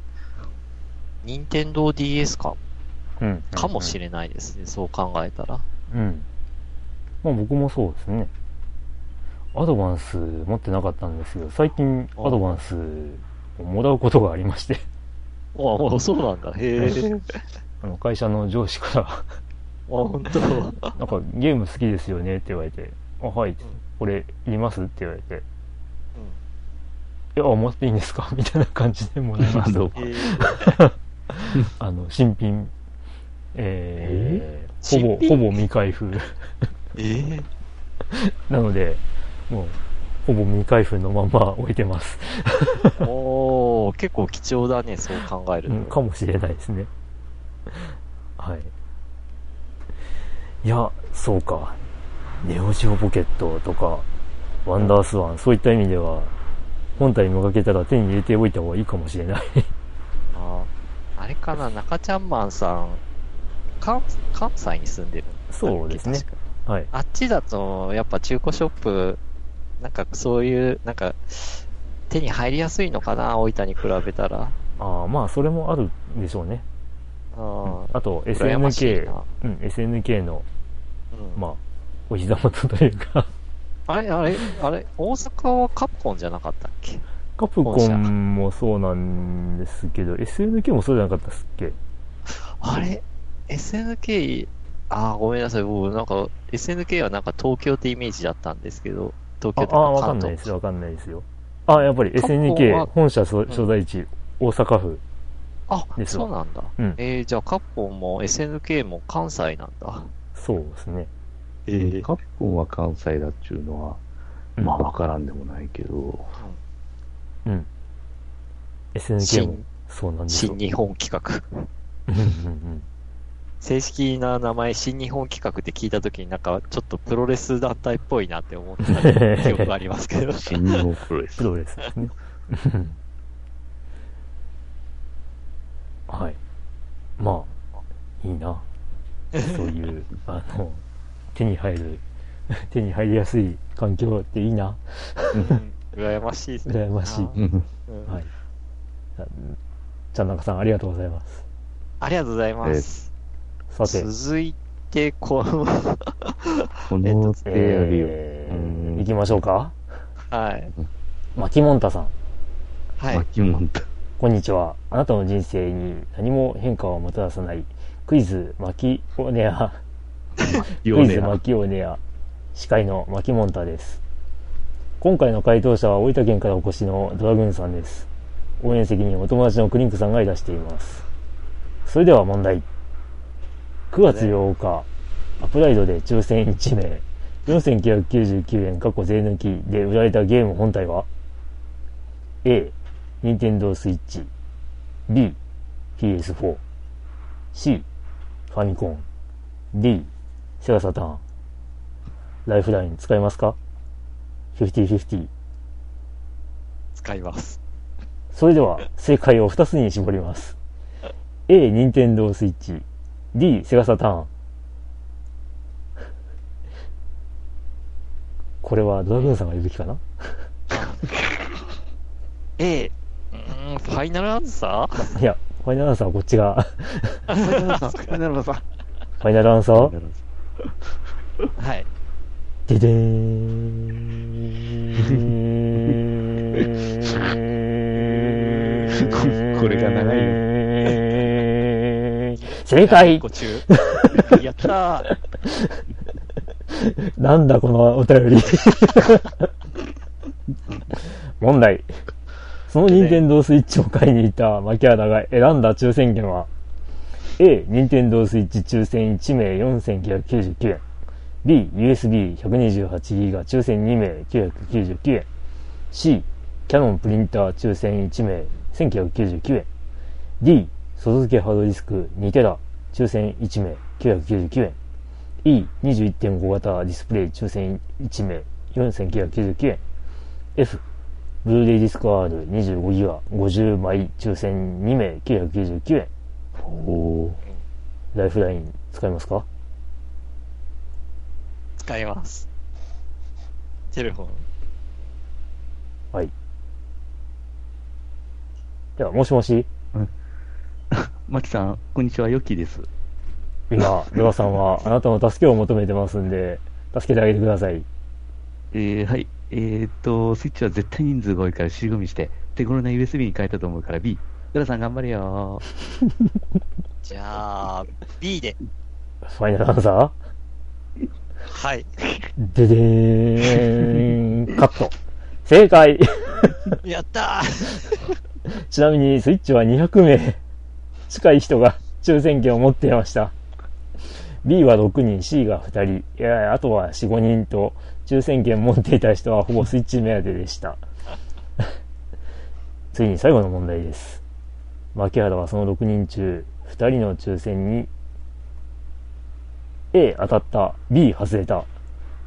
S3: 任天堂 DS か、
S4: うん。
S3: かもしれないですね。そう考えたら。
S4: うん。まあ僕もそうですね。アドバンス持ってなかったんですけど、最近アドバンスをもらうことがありまして、
S3: ああ、そうなんだ。へえ。[laughs]
S4: あの会社の上司から、
S3: あ、本当。
S4: なんかゲーム好きですよねって言われて、あ、はい、これいりますって言われて、いや、持っていいんですか？[laughs] みたいな感じでもらいまし
S2: どう
S4: た。
S3: へえ。[laughs]
S4: あの、新品、えー
S3: 新品
S4: ほぼ、ほぼ未開封。
S3: ええ。
S4: なので、もう、ほぼ未開封のまま置いてます。[laughs]
S3: おー、結構貴重だね、そう考えると。
S4: うん、かもしれないですね。はい。いや、そうか。ネオジオポケットとか、ワンダースワン、そういった意味では、本体見かけたら手に入れておいた方がいいかもしれない。[laughs]
S3: ああれかな、中ちゃんマンさん、関関西に住んでる
S4: そうですねはい。
S3: あっちだと、やっぱ中古ショップ、なんかそういう、なんか、手に入りやすいのかな、大分に比べたら。
S4: ああ、まあ、それもあるでしょうね。
S3: うん。
S4: あと、SNK
S3: な、
S4: うん、SNK の、
S3: うん
S4: まあ、お膝元というか、
S3: あれ、あれ、あれ、大阪はカプコンじゃなかったっけ？
S4: カプコンもそうなんですけど、SNK もそうじゃなかったっすっけ？
S3: あれ ?SNK、あー、ごめんなさい。僕、なんか、SNK はなんか東京ってイメージだったんですけど、東京って
S4: ああ、わかんないですよ、わかんないですよ。あ、やっぱり SNK
S3: は
S4: 本社所所在地、大阪府。
S3: あ、そうなんだ。
S4: うん
S3: えー、じゃあカプコンも SNK も関西なんだ。
S4: そうですね。
S3: え
S2: カプコンは関西だっちゅうのは、
S4: うん
S2: まあわからんでもないけど、
S4: うん。SNK も
S3: 新
S4: そうなんですよ
S3: 新。日本企画。
S4: うんうんうん
S3: 正式な名前、新日本企画って聞いたときになんか、ちょっとプロレス団体っぽいなって思った記憶がありますけど。
S2: 新日本プロレス
S4: プ。ロレスですね。はい。まあ、いいな。そういう、[laughs] あの、手に入る、手に入りやすい環境っていいな。
S3: うん羨ましいですね。
S4: 羨ましい。はい。あちゃんなかさん、ありがとうございます。
S3: ありがとうございます。
S4: さて、
S3: 続いて、この、
S2: この手やるよ。
S4: えー、きましょうか。
S3: はい。
S4: マキモンタさん、
S3: はい。
S2: 巻物だ。
S4: こんにちは。あなたの人生に何も変化をもたらさない、クイズマキオネア、クイズマキオネア、司会のマキモンタです。今回の回答者は大分県からお越しのドラグーンさんです。応援席にお友達のクリンクさんがいらしています。それでは問題。9月8日、アップライドで抽選1名、4999円過去税抜きで売られたゲーム本体は ?A、任天堂スイッチ B、PS4 C、ファミコン D、セガサターンライフライン使いますか ?50-50
S3: 使います。
S4: それでは正解を2つに絞ります。A、任天堂スイッチ D、セガサターンこれはドラグーンさんが言うべきかな
S3: ？A、うーん、ファイナルアンサー？
S4: いや、ファイナルアンサーはこっちが、
S2: ファイナルさん、ファイナルさん。
S4: ファイナルアンサー
S3: はい。
S4: ででーん。[laughs]
S2: これが長い
S4: よ。正解
S3: ご中。やったー。
S4: なんだこのお便り。問題。その任天堂スイッチを買いに行った牧原が選んだ抽選券は、A、任天堂スイッチ抽選1名4999円。B、USB128GB 抽選2名999円。C、キャノンプリンター抽選1名1999円。D、外付けハードディスク 2TB 抽選1名999円。E21.5 型ディスプレイ抽選1名4999円。F、ブルーレイディスク R25GB 50枚抽選2名999円。
S2: おー
S4: ライフライン使いますか？
S3: 使います。テレフォン。
S4: はい。では、もしもし？
S2: マキさん、こんにちは、ヨッキーです。
S4: 今、ルアさんはあなたの助けを求めてますんで、助けてあげてください。
S2: えー、はい。えーっと、スイッチは絶対人数が多いから尻込みして、手頃な USB に変えたと思うから B。ドラさん頑張れよ [laughs]
S3: じゃあ、B で。
S4: ファイナルアンサ
S3: はい。
S4: ーででーん、カット。正解
S3: やったー。[laughs]
S4: ちなみに、スイッチは200名近い人が [laughs] 抽選券を持っていました。B は6人、C が2人、いや、あとは4、5人と、抽選券持っていた人はほぼスイッチ目当てでした。[laughs] 次に最後の問題です。牧原はその6人中、2人の抽選に、A 当たった、B 外れた。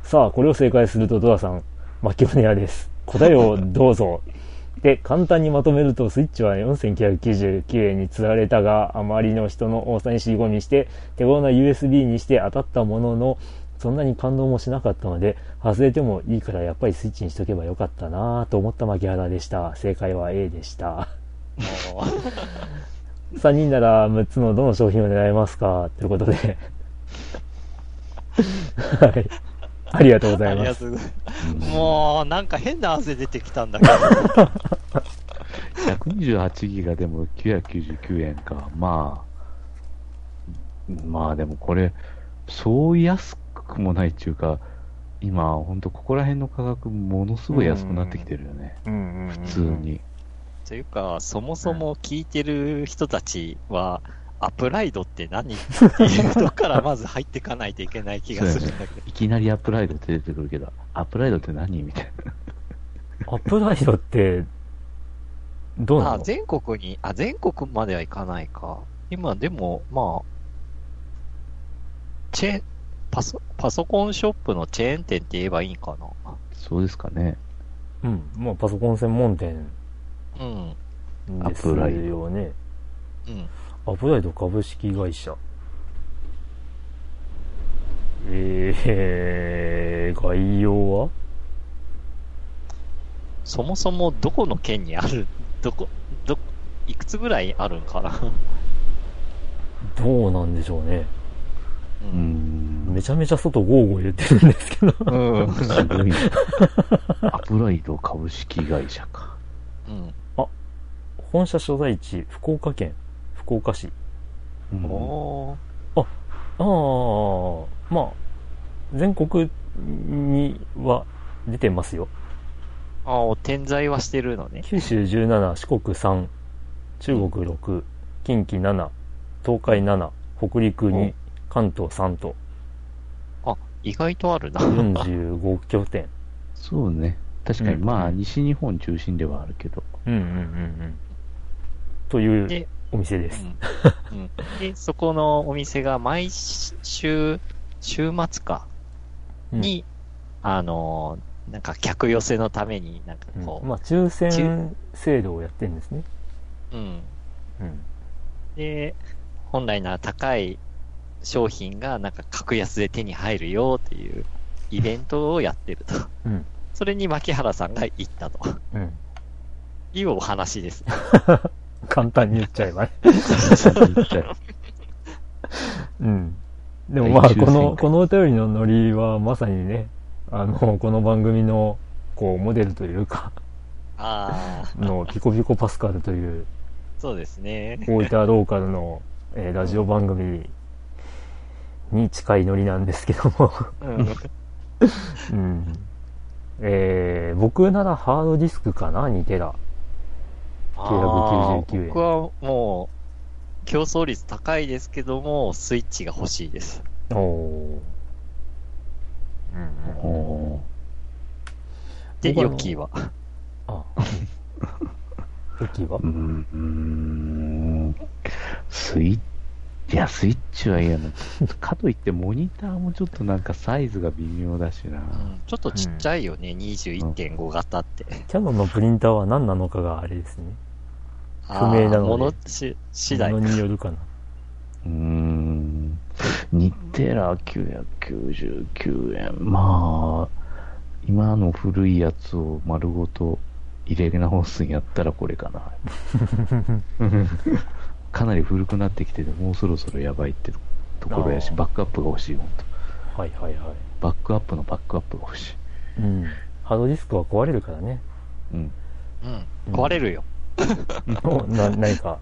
S4: さあ、これを正解するとドラさん、牧尾屋です。答えをどうぞ。で、簡単にまとめると、スイッチは4999円に釣られたが、あまりの人の多さに尻込みして、手頃な USB にして当たったものの、そんなに感動もしなかったので、外れてもいいからやっぱりスイッチにしとけばよかったなぁと思った牧原でした。正解は A でした。
S3: もう
S4: 3人なら6つのどの商品を狙いますか？ということで。はい。[laughs] ありがとうござ
S3: あ
S4: います。
S3: もう、なんか変な汗出てきたんだけど。
S2: 128ギガでも999円か。まあ、まあでもこれ、そう安くもないっていうか、今、ほんとここら辺の価格ものすごい安くなってきてるよね。
S4: うんうんうんうん
S2: 普通に。
S3: というか、そもそも聞いてる人たちは、アプライドって何っていうとこからまず入っていかないといけない気がするんだけど。
S2: いきなりアップライドって出てくるけど、アップライドって何みたいな。
S4: アップライドって、どうな
S3: あ、
S4: の
S3: 全国に、あ、全国まではいかないか。今でも、まあ、チェーン、パソ、パソコンショップのチェーン店って言えばいいんかな？
S2: そうですかね。
S4: うん。まあ、パソコン専門店
S3: うん。
S4: ですよね。
S3: うん。
S4: アプライド株式会社。えー、概要は？
S3: そもそもどこの県にある、どこ、ど、いくつぐらいあるんかな？
S4: どうなんでしょうね。
S3: う。
S2: ん。
S4: めちゃめちゃ外ゴーゴー言ってるんですけど。
S3: うん。
S2: すごいな。アプライド株式会社か。
S3: うん。
S4: 本社所在地、福岡県、福岡市。
S2: うん
S3: お
S4: ああ、まあ、全国には出てますよ。
S3: ーああ、点在はしてるのね。
S4: 九州17、四国3、中国6、近畿7、東海7、北陸2
S3: うん、
S4: 関東3と
S3: あ、意外とあるな。
S4: 45拠点。
S2: そうね。確かに、
S4: うん
S2: まあ、西日本中心ではあるけど。
S4: うんうんうんうん。という
S3: で、
S4: お店です。
S3: うんうんで、そこのお店が毎週、週末か、
S4: うん
S3: に、あのーなんか客寄せのために、なんか
S4: うん
S3: こう、
S4: まあ、抽選制度をやってるんですね。
S3: うん。
S4: うん。
S3: で、本来なら高い商品がなんか格安で手に入るよっていうイベントをやってると。
S4: うん。
S3: それに牧原さんが行ったと
S4: うん。
S3: いうお話です。[laughs]
S4: 簡単に言っちゃえばね。うん。でもまあ、この、このお便りのノリはまさにね、あの、この番組の、こう、モデルというか、
S3: ああ、
S4: の、ピコピコパスカルという、
S3: そうですね。
S4: 大分ローカルの、えーラジオ番組に近いノリなんですけども、
S3: うん。[laughs]
S4: うん。えー、僕ならハードディスクかな、2テラ。999円
S3: 僕はもう、競争率高いですけども、スイッチが欲しいです。
S4: おー。うんうん。
S2: お
S3: で、ヨッキーは。
S4: あ。[laughs] ヨッキーは？
S2: ーうーん、スイッチ、いや、スイッチは嫌な。かといって、モニターもちょっとなんかサイズが微妙だしな。
S3: うんちょっとちっちゃいよね、21.5型って。
S4: キャノンのプリンターは何なのかがあれですね。不明なので
S3: ものし次第
S4: ものによるかな。
S2: うーん、2テラ999円。まあ、今の古いやつを丸ごと入れ直すんやったらこれかな。[laughs] かなり古くなってきてて、もうそろそろやばいってところやし、バックアップが欲しい、ほんと。
S4: はいはいはい。
S2: バックアップのバックアップが欲しい。
S4: うん。ハードディスクは壊れるからね。
S2: うん。
S3: うん。壊れるよ。
S4: お [laughs] な何か、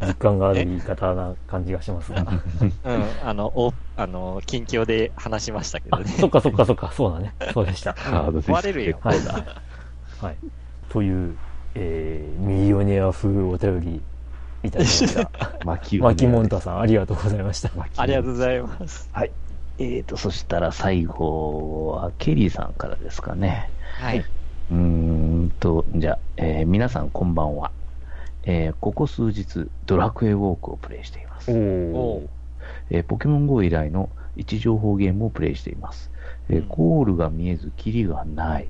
S4: 実感がある言い方な感じがしますが。[laughs]
S3: うん。あの、お、あの、近況で話しましたけど
S4: あ、
S3: ね。
S4: そっかそっかそっか、そうだね。そうでした。
S2: ハードディスク
S3: 壊れるよ。
S4: はい。はい。という、えー、ミリオネア風お便りいただ [laughs] きました。
S2: 巻き
S4: マキモンタさん、ありがとうございました。
S3: ありがとうございます。
S2: はい。えーと、そしたら最後は、ケリーさんからですかね。
S3: はい。
S2: うーんと、じゃあ、えー皆さんこんばんは。えーここ数日、ドラクエウォークをプレイしています。
S4: お。
S2: えーポケモン GO 以来の位置情報ゲームをプレイしています。えー
S3: うん
S2: ゴールが見えず、キリがない。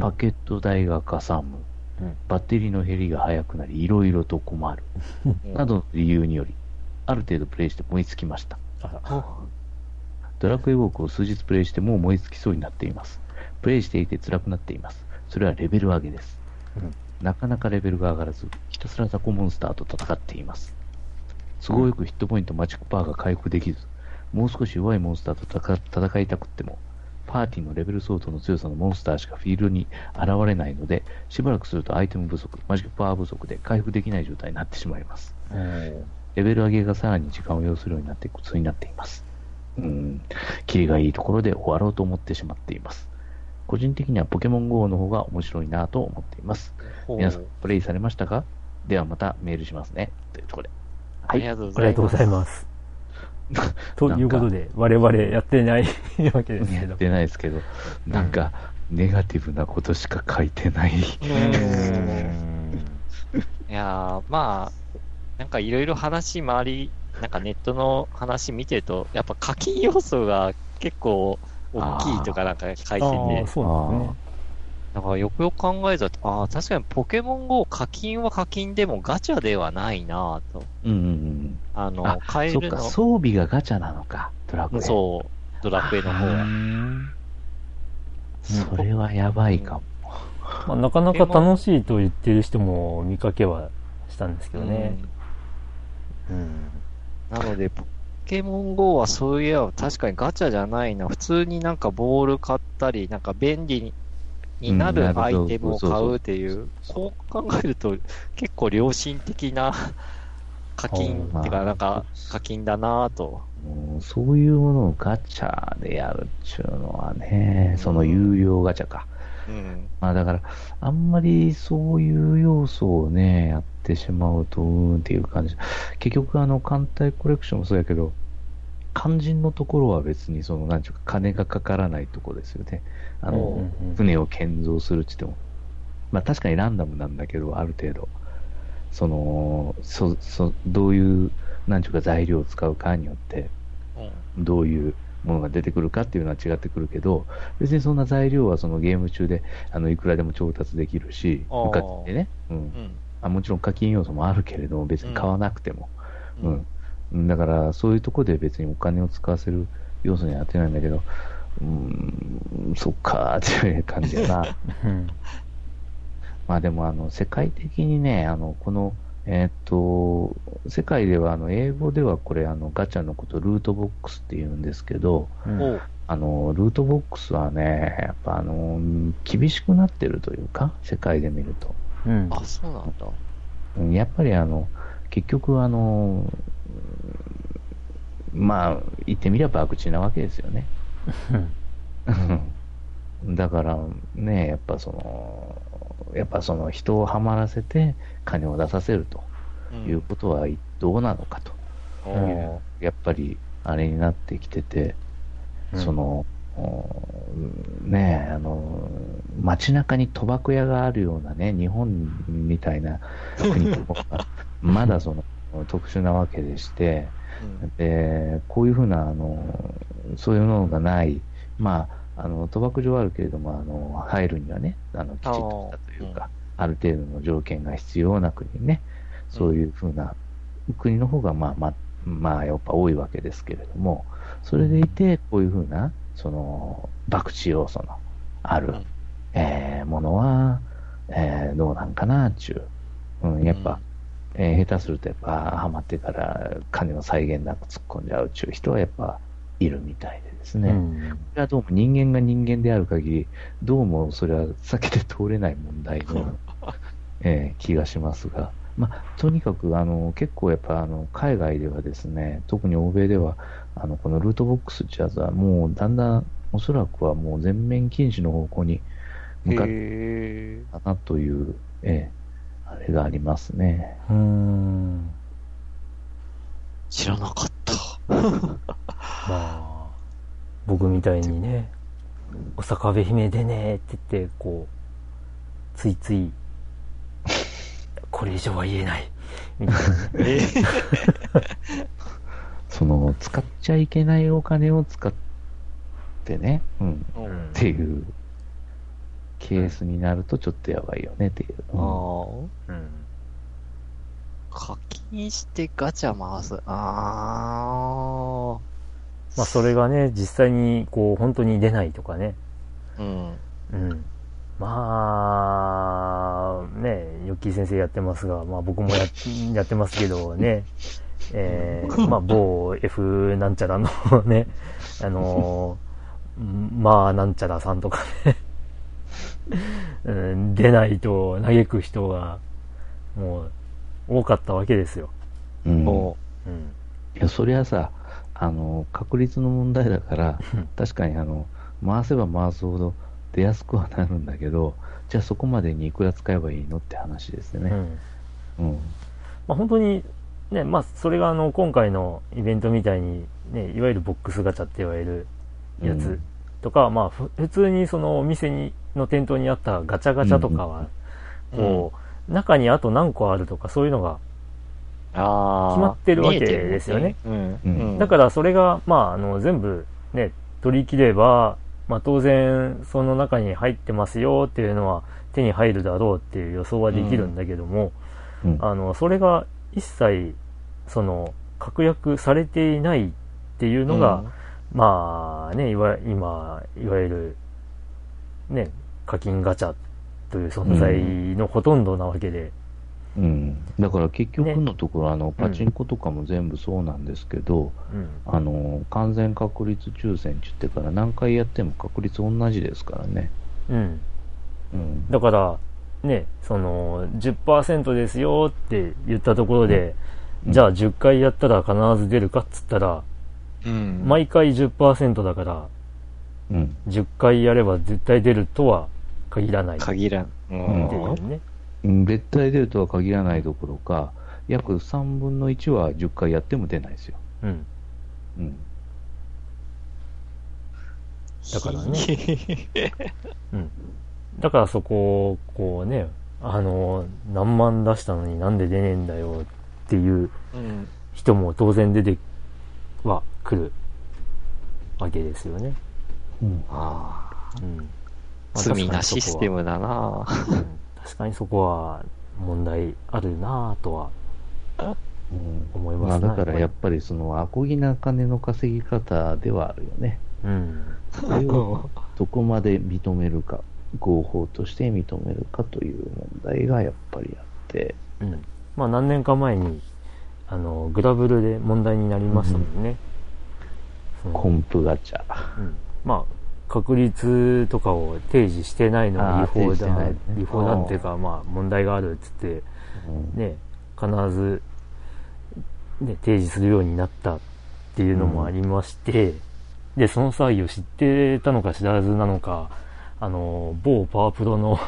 S2: パケット代がかさむ。
S4: うん
S2: バッテリーの減りが早くなり、いろいろと困る。などの理由により、ある程度プレイして燃え尽きました。ドラクエウォークを数日プレイしてもう燃え尽きそうになっています。プレイしていて辛くなっています。それはレベル上げです。
S4: うん
S2: なかなかレベルが上がらず、ひたすら雑魚モンスターと戦っています。都合よくヒットポイントマジックパワーが回復できず、もう少し弱いモンスターと戦戦いたくっても、パーティーのレベル相当の強さのモンスターしかフィールドに現れないので、しばらくするとアイテム不足、マジックパワー不足で回復できない状態になってしまいます。レベル上げがさらに時間を要するようになって苦痛になっています。うん。キリがいいところで終わろうと思ってしまっています。個人的にはポケモン GO の方が面白いなと思っています。皆さん、プレイされましたか？ではまたメールしますね。というところで。
S3: ありがとうご
S4: あ
S3: ざいます。
S4: りがとうございます。[laughs] ということで、我々やってないわけですけど。
S2: やってないですけど、なんか、ネガティブなことしか書いてない。
S3: いやー、まあ、なんかいろいろ話回り、なんかネットの話見てると、やっぱ課金要素が結構大きいとかなんか書いて
S4: ああ、
S3: て、
S4: そうなんですね。
S3: なんかよくよく考えたら、ああ、確かにポケモン GO 課金は課金でもガチャではないなぁと。
S2: うんうんうん。
S3: あの
S2: あ、そっか、
S3: 買えるの、
S2: 装備がガチャなのか、ドラクエ。
S3: そう、ドラクエの方は。
S2: それはやばいかも。
S4: まあ、なかなか楽しいと言ってる人も見かけはしたんですけどね。うん。
S3: うんなので、ポケモン GO はそういえば確かにガチャじゃないな。普通になんかボール買ったり、なんか便利ににな
S2: る
S3: るアイテムを買うっていう、そう考えると結構良心的な課金っていうか、なんか課金だなぁと。
S2: うんそういうものをガチャでやるっちゅうのはね、その有料ガチャか。
S3: うん。
S2: まあだから、あんまりそういう要素をね、やってしまうと、うーんっていう感じ。結局あの、艦隊コレクションもそうやけど、肝心のところは別にその、なんちゅうか、金がかからないところですよね。あ
S4: うんうん
S2: の
S4: うん、
S2: 船を建造するって言っても。まあ確かにランダムなんだけど、ある程度。その、そ、そ、どういう、なんちゅうか材料を使うかによって、
S3: うん。
S2: どういうものが出てくるかっていうのは違ってくるけど、別にそんな材料はそのゲーム中であのいくらでも調達できるし、
S3: あー
S2: 向かってね、うん
S3: うん。
S2: あ、もちろん課金要素もあるけれども、別に買わなくても、
S3: う
S2: うんんうんだからそういうところで別にお金を使わせる要素にはなってないんだけど、うーん、そっかーっていう感じやな。
S4: うん。[laughs]
S2: まあでもあの世界的にね、あのこのえーっと、世界ではあの英語ではこれあのガチャのことルートボックスって言うんですけど、
S4: うん
S2: あの、ルートボックスはね、やっぱあの、厳しくなってるというか、世界で見ると。
S4: うん。
S3: あ、そうなんだ。
S2: うんやっぱりあの、結局あの、うんまあ、言ってみれば博打なわけですよね。[laughs] だからね、やっぱその、やっぱその人をはまらせて金を出させるということはどうなのかと。う、やっぱりあれになってきてて、
S4: うん。
S2: その、おねえ、あの、街中に賭博屋があるようなね、日本みたいな国とか、[laughs] まだその特殊なわけでして、
S3: うん。
S2: で、こういうふうな、あの、そういうのがない、まあ、あの、賭博場はあるけれども、あの、入るにはね、あの、きちっとしたというか、ある程度の条件が必要な国ね、そういうふうな国の方が、まあ、まあ、まあ、やっぱ多いわけですけれども、それでいて、こういうふうな、その、博打要素のある、
S3: うん。
S2: えーものは、えーどうなんかな、ちゅう。うん、やっぱ、えー下手するとやっぱ、ハマってから金の再現なく突っ込んじゃうちゅう人はやっぱいるみたいでですね。こ
S4: うん。
S2: れはどうも人間が人間である限り、どうもそれは避けて通れない問題の、[laughs] えー気がしますが、まあ、とにかくあの結構やっぱあの海外ではですね、特に欧米では、あのこのルートボックスってやつはもうだんだんおそらくはもう全面禁止の方向に向かって
S3: へ
S2: たなという、ええあれがありますね。
S4: うーん。
S3: 知らなかった。[laughs]
S4: まあ、僕みたいにね、お坂部姫でねって言って、こう、ついつい、これ以上は言えない、みたいな [laughs]
S2: その、使っちゃいけないお金を使ってね、うん、
S3: うん。
S2: っていうケースになるとちょっとやばいよねっていう。
S3: あ
S2: うん
S3: あ。
S4: うん。
S3: 課金してガチャ回す。あ
S4: まあ、それがね、実際に、こう、本当に出ないとかね。
S3: あ。うん。
S4: うん。まあ、ね、ヨッキー先生やってますが、まあ僕もややってますけどね、[laughs] えー、まあ某 F なんちゃらのね、あのーまあなんちゃらさんとかね、うん、出ないと嘆く人が、もう、多かったわけですよ。
S2: うん
S3: お
S4: うん。
S2: いや、そりゃさ、あの、確率の問題だから
S4: うん、
S2: 確かにあの、回せば回すほど出やすくはなるんだけど、じゃあそこまでにいくら使えばいいのって話ですよね。
S4: うん。
S2: うん。
S4: まあ、本当に、ね、まあ、それがあの、今回のイベントみたいに、ね、いわゆるボックスガチャって言われるやつ
S2: うん
S4: とか、まあ、ふ普通にそのお店に、の店頭にあったガチャガチャとかは、
S3: うん
S4: こう、中にあと何個あるとか、そういうのが、
S3: ああ。
S4: 決まってるわけですよね。だからそれが、まあ、あの、全部ね、取り切れば、まあ、当然、その中に入ってますよっていうのは手に入るだろうっていう予想はできるんだけども、
S2: うん。
S4: あの、それが一切、その、確約されていないっていうのが、まあね、いわ、今、いわゆる、ね、課金ガチャという存在のほとんどなわけで、
S2: うん。だから結局
S4: ね
S2: のところ、あの、パチンコとかも全部そうなんですけど、
S4: うん。
S2: あの、完全確率抽選って言ってから何回やっても確率同じですからね。
S4: うん。
S2: うん。
S4: だから、ね、その、10%ですよって言ったところで、
S2: うん
S4: じゃあ10回やったら必ず出るかっつったら、
S3: うん。
S4: 毎回10%だから、
S2: うん。
S4: 10回やれば絶対出るとは限らない
S3: 限らん。う
S4: い
S3: ん。
S4: うね。
S2: うん絶対出るとは限らないどころか、約3分の1は10回やっても出ないですよ。
S4: うん。
S2: うん。
S4: だからね。うん。だからそこを、こうね、あの、何万出したのになんで出ねえんだよっていう
S3: うん。
S4: 人も当然出ては来るわけですよね。
S2: うん。
S3: あ
S4: うん。ま
S3: あ。
S4: あ
S3: 罪なシステ。ムだな
S4: 確かにそこはうん確かにそこは問題あるなぁとは
S2: うん
S4: 思いますね。
S2: まあだからやっぱりその、アコギな金の稼ぎ方ではあるよね。
S4: うん。
S2: それをどこまで認めるか、合法として認めるかという問題がやっぱりあって、
S4: うん。まあ何年か前に、あの、グラブルで問題になりましたもんね。
S2: コンプガチャ。
S4: うんまあ、確率とかを提示してないのは違法だ、
S2: ないね。
S4: 違法だっていうか、まあ問題があるっつって、
S2: うん。
S4: ね、必ず、ね、提示するようになったっていうのもありまして、で、その騒ぎを知ってたのか知らずなのか、あの、某パワープロの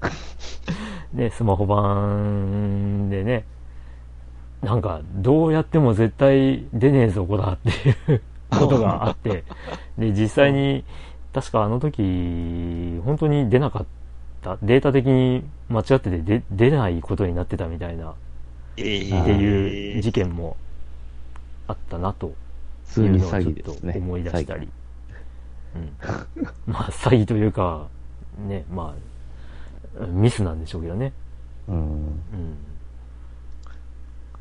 S4: [laughs] ね、スマホ版でね、なんか、どうやっても絶対出ねえぞ、こらっていうことがあって、で、実際に、確かあの時、本当に出なかった、データ的に間違ってて出出ないことになってたみたいな、
S3: ええ
S4: っていう事件もあったなと
S2: 普通に詐
S4: いうのをちょっと
S2: 欺ですね。
S4: 思い出したり。うん。まあ、詐欺というか、ね、まあ、ミスなんでしょうけどね。
S2: うん。
S4: うん。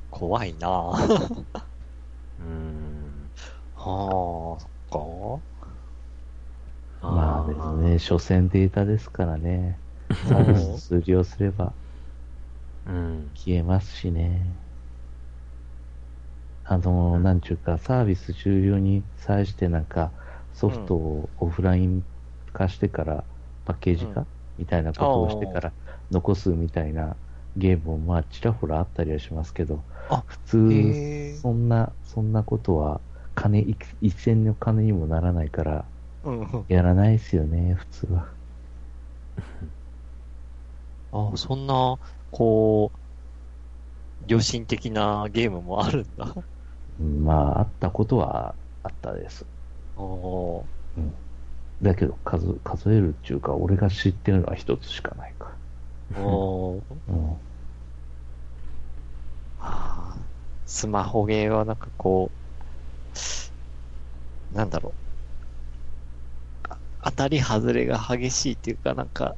S3: 怖いなぁ。は [laughs]
S4: うん。
S3: あ、そっ
S2: まあですね、所詮データですからね。サービス数量すれば。
S4: うん。
S2: 消えますしね。あの、なんちゅうか、サービス終了に際してなんか、ソフトをオフライン化してから、パッケージ化、
S3: うん。
S2: みたいなことをしてから残すみたいなゲームもまあちらほらあったりはしますけど、
S3: あ
S2: 普通、そんな、そんなことは、金、一一銭の金にもならないから、
S3: うんうん。
S2: やらないですよね、普通は。[laughs]
S3: あそんな、こう、良心的なゲームもあるんだ。
S2: うんまあ、あったことはあったです。
S3: おー
S2: だけど、数、数えるっていうか、俺が知ってるのは一つしかないか。
S3: おー [laughs]
S2: うん。
S3: あースマホゲーはなんかこう、なんだろう。あ当たり外れが激しいっていうか、なんか、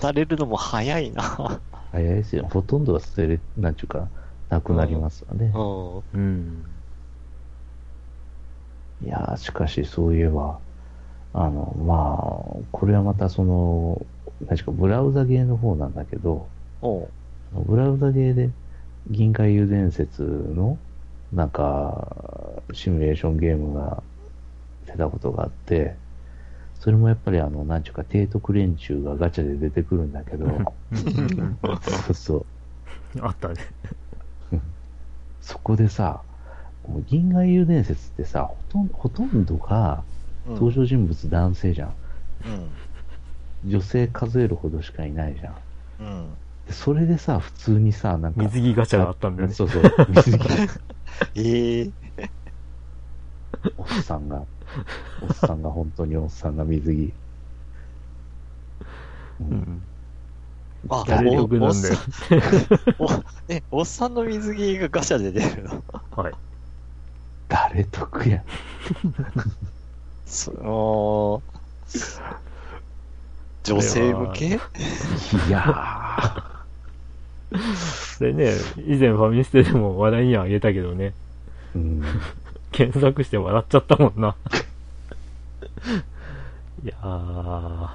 S3: 廃れるのも早いな。
S2: 早いですよ。ほとんどは捨てれ、なんちゅうか、なくなりますわね。
S3: うん。
S4: うん。
S2: いやー、しかしそういえば、あの、まあ、これはまたその、確かブラウザゲーの方なんだけど、ブラウザゲーで銀河遊伝説の、なんか、シミュレーションゲームが出たことがあって、それもやっぱりあの、なんちゅうか、提督連中がガチャで出てくるんだけど、そうそう。
S4: あったね。
S2: そこでさ、もう銀河英雄伝説ってさ、ほとんほとんどが
S3: うん
S2: 登場人物男性じゃん。
S3: うん。
S2: 女性数えるほどしかいないじゃん。
S3: うん。
S2: でそれでさ、普通にさ、なんか。
S4: 水着ガチャがあったんだよね。
S2: そうそう、水着。[laughs]
S3: ええ
S2: おっさんが、おっさんが、本当におっさんが水着。う
S4: うんん。
S3: あ、
S4: 誰得なんだよ。
S3: お、おえ、おっさんの水着がガチャで出るの？
S4: はい。
S2: 誰得や。
S3: そ [laughs] の、女性向け？
S2: いや [laughs]
S4: それね、以前ファミステでも話題にはあげたけどね、
S2: ー、うん。
S4: 検索して笑っちゃったもんな。いやー、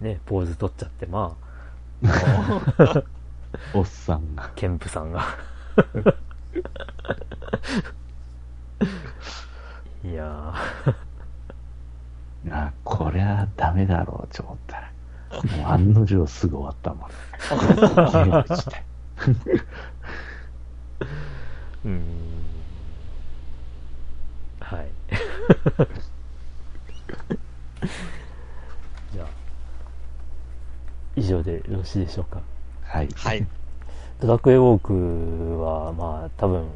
S4: ね、ポーズ取っちゃって、ま [laughs]
S2: おっさんが
S4: あ、。ケンプさんが。いや
S2: あ、こりゃダメだろうと思ったら。もう案の定すぐ終わったもん。ゲーム自体
S4: ー、うーん。はい。[laughs] じゃあ、以上でよろしいでしょうか？
S2: はい。
S3: はい。
S4: ドラクエウォークは、まあ、多分、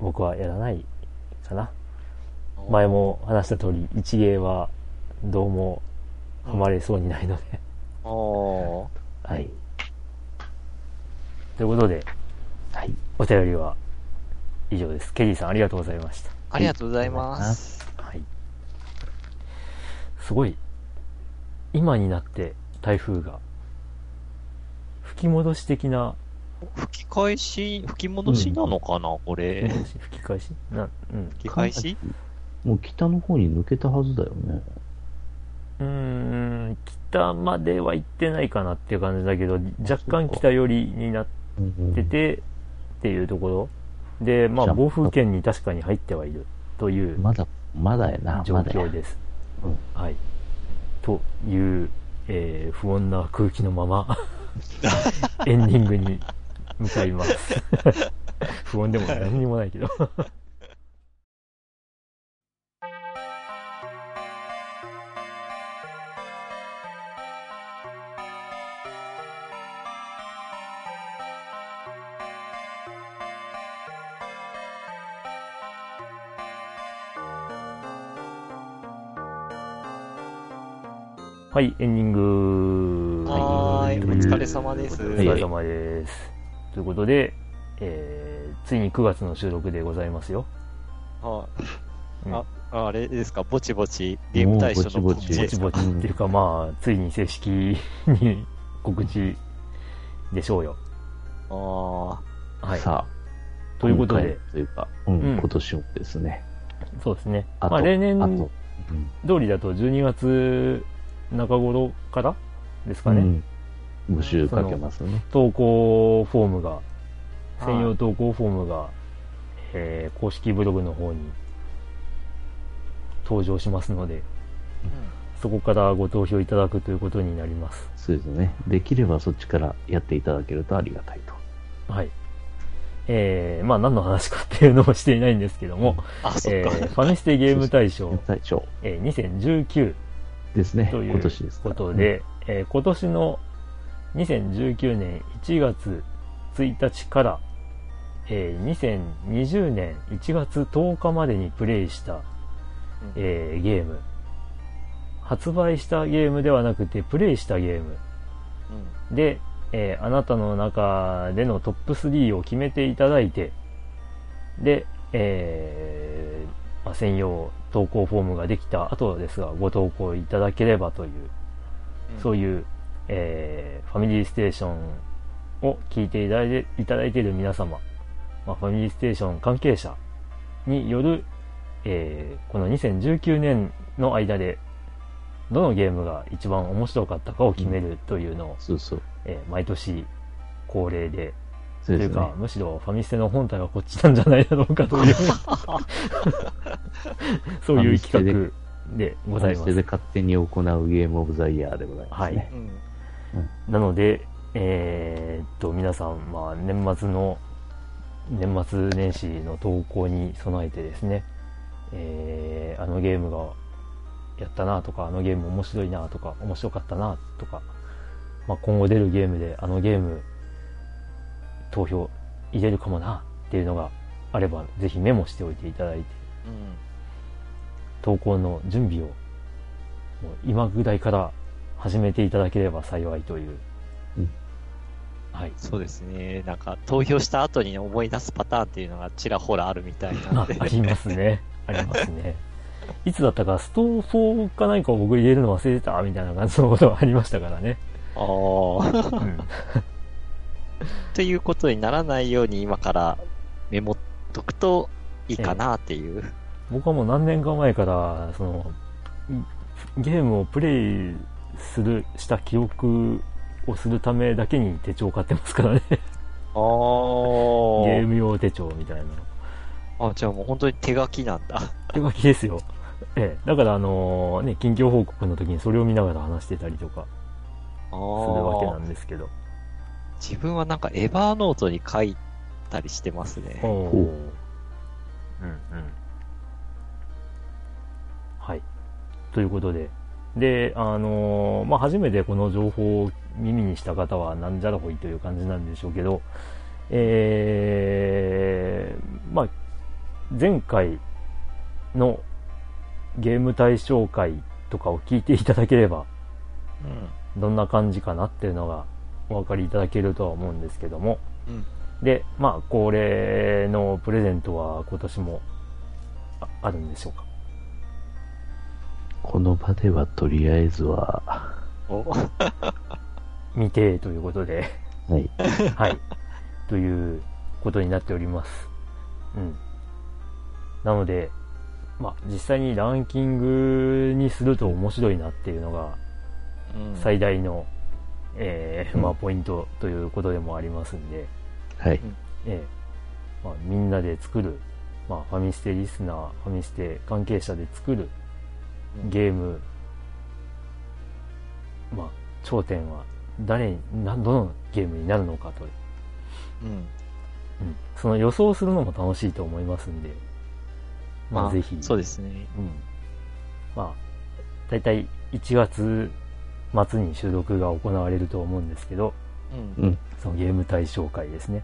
S4: 僕はやらないかな。前も話した通り、一芸はどうもハマれそうにないので。
S3: おー
S4: はい。ということで、
S2: はい。
S4: お便りは以上です。ケリーさんありがとうございました。
S3: ありがとうございます。
S4: はい。すごい、今になって台風が、吹き戻し的な、
S3: 吹き返し、吹き戻しなのかな、これ。
S4: 吹き戻し？吹き返し？な、うん。
S3: 吹き返し？
S2: もう北の方に抜けたはずだよね。
S4: うーん、北までは行ってないかなっていう感じだけど、若干北寄りになっ
S2: うん
S4: てて、っていうところ。で、まあ、暴風圏に確かに入ってはいるという
S2: まだ、まだやな、
S4: 状況。です。
S2: うん
S4: はい。という、えー不穏な空気のまま、[laughs] エンディングに向かいます。[laughs] 不穏でも何にもないけど。はい、エンディング。
S3: はーい、お疲れ様です。
S4: お疲れ様です。ということで、えー、ついに9月の収録でございますよ。
S3: はい
S4: うん
S3: あ、あれですか、ぼちぼち、ゲーム大賞の
S2: もうぼちぼち
S4: ぼちぼちっていうか、まあ、ついに正式に告知でしょうよ。
S3: あ
S4: はい。
S2: さあ、
S4: ということで
S2: というか、うん
S4: うん
S2: 今年もですね。
S4: そうですね。
S2: あと、
S4: まあ、例年
S2: あと、
S4: 通りだと12月中頃からですかね。
S2: うん募集かけますね。
S4: 投稿フォームが、
S3: はい
S4: 専用投稿フォームが、えー公式ブログの方に登場しますので、
S3: ー
S4: そこからご投票いただくということになります。
S2: そうですね。できればそっちからやっていただけるとありがたいと。
S4: はい。えー、まあ何の話かっていうのをしていないんですけども、
S3: あ、そっか。
S4: えー、ファミステゲーム大賞、
S2: 大賞
S4: えー、2019
S2: ですね。
S4: という
S2: 今年ですから
S4: ことで、えー今年の2019年1月1日から、えー2020年1月10日までにプレイした、えーゲーム。発売したゲームではなくて、プレイしたゲーム
S3: うん
S4: で、えーあなたの中でのトップ3を決めていただいて、で、えーまあ、専用投稿フォームができた後ですが、ご投稿いただければという、そういう、えーファミリーステーションを聞いていただいていただいている皆様、まあ、ファミリーステーション関係者による、えーこの2019年の間で、どのゲームが一番面白かったかを決めるというのを、
S2: そうそう。
S4: えー毎年恒例で、
S2: そうですね
S4: というか、。むしろファミステの本体はこっちなんじゃないだろうかという、[laughs] そういう企画でございます
S2: お店。で勝手に行うゲームオブザイヤーでございますね。
S3: うん
S4: なので、えーっと、皆さん、まあ、年末の、年末年始の投稿に備えてですね、えーあのゲームがやったなとか、あのゲーム面白いなとか、面白かったなとか、まあ、今後出るゲームで、あのゲーム、投票入れるかもなっていうのがあれば、ぜひメモしておいていただいて、投稿の準備を、もう今ぐらいから始めていただければ幸いという。
S2: うん
S4: はい。
S3: そうですね。なんか、投票した後に思い出すパターンっていうのがちらほらあるみたいな。[laughs]
S4: あありますね。[laughs] ありますね。いつだったか、スト4か何かを僕入れるの忘れてたみたいな感じのことがありましたからね。
S3: ああ。
S4: うん。[laughs]
S3: ということにならないように今からメモっとくといいかなっていう。
S4: 僕はもう何年か前から、その、ゲームをプレイする、した記憶をするためだけに手帳を買ってますからね。
S3: ああ。
S4: ゲーム用手帳みたいなの。
S3: あ、じゃあもう本当に手書きなんだ。
S4: 手書きですよ。ええ。だからあのね、近況報告の時にそれを見ながら話してたりとか
S3: あ
S4: するわけな
S3: あ。
S4: んですけど。
S3: 自分はなんかエバーノートに書いたりしてますね。
S2: ほう
S4: うんうん。はい。ということで。で、あのーまあ、初めてこの情報を耳にした方はなんじゃらほいという感じなんでしょうけど、えー、まあ、前回のゲーム対象会とかを聞いていただければ、
S3: うん。
S4: どんな感じかなっていうのがお分かりいただけるとは思うんですけども、
S3: うん
S4: で、まあ、恒例のプレゼントは今年もああるんでしょうか？
S2: この場ではとりあえずは、
S3: お、
S4: 未定ということで、
S2: はい。[laughs]
S4: はい。ということになっております。うん。なので、まあ、実際にランキングにすると面白いなっていうのが
S3: うん
S4: 最大の、えー
S2: うん
S4: まあ、ポイントということでもありますんで、
S2: はい。
S4: ええまあ、みんなで作る、まあ、ファミステリスナー、ファミステ関係者で作るゲーム、まあ、頂点は誰に、などのゲームになるのかと、
S3: うん。
S4: うん、その予想するのも楽しいと思いますんで、まあ、ぜひ、
S3: そうですね。
S4: うん。まあ、だいたい1月末に収録が行われると思うんですけど、
S3: うん。
S2: うん。
S4: そのゲーム対象会ですね。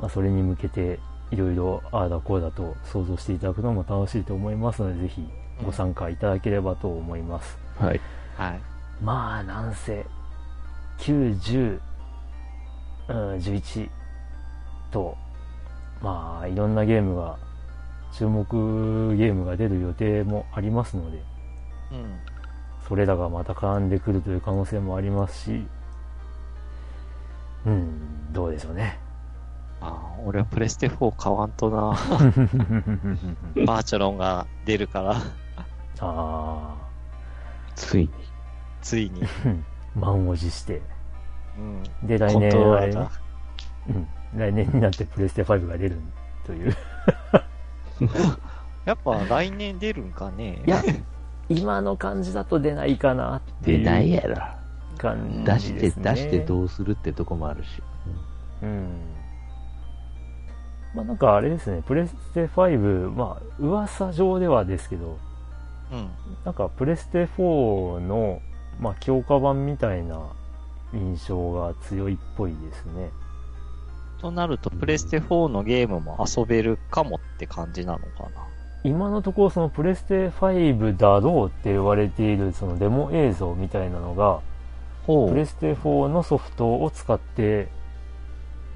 S4: まあ、それに向けて、いろいろああだこうだと想像していただくのも楽しいと思いますので、ぜひご参加いただければと思います。
S2: はい。
S3: はい。
S4: まあ、なんせ、9、10、うん、11と、まあ、いろんなゲームが、注目ゲームが出る予定もありますので、
S3: うん。
S4: それらがまた絡んでくるという可能性もありますし、うん、どうでしょうね。
S3: ああ、俺はプレステ4買わんとな。[laughs] バーチャロンが出るから、
S4: あ
S2: ついに。
S3: ついに。
S4: あ、[laughs] 満を持して。
S3: うん。
S4: で、来年あれね
S3: トローラーが。
S4: うん、来年になってプレステ5が出るという。[laughs]
S3: やっぱ来年出るんかね
S4: いや、今の感じだと出ないかなっていう
S2: 出ないやろ。
S4: 感
S2: 出して。出してどうするってとこもあるし。
S4: うん。まあなんかあれですね、プレステ5、まあ噂上ではですけど、
S3: うん。
S4: なんかプレステ4の、まあ、強化版みたいな印象が強いっぽいですね。
S3: となると、プレステ4のゲームも遊べるかもって感じなのかな。
S4: 今のところそのプレステ5だろうって言われているそのデモ映像みたいなのが、
S3: ほ
S4: プレステ4のソフトを使って、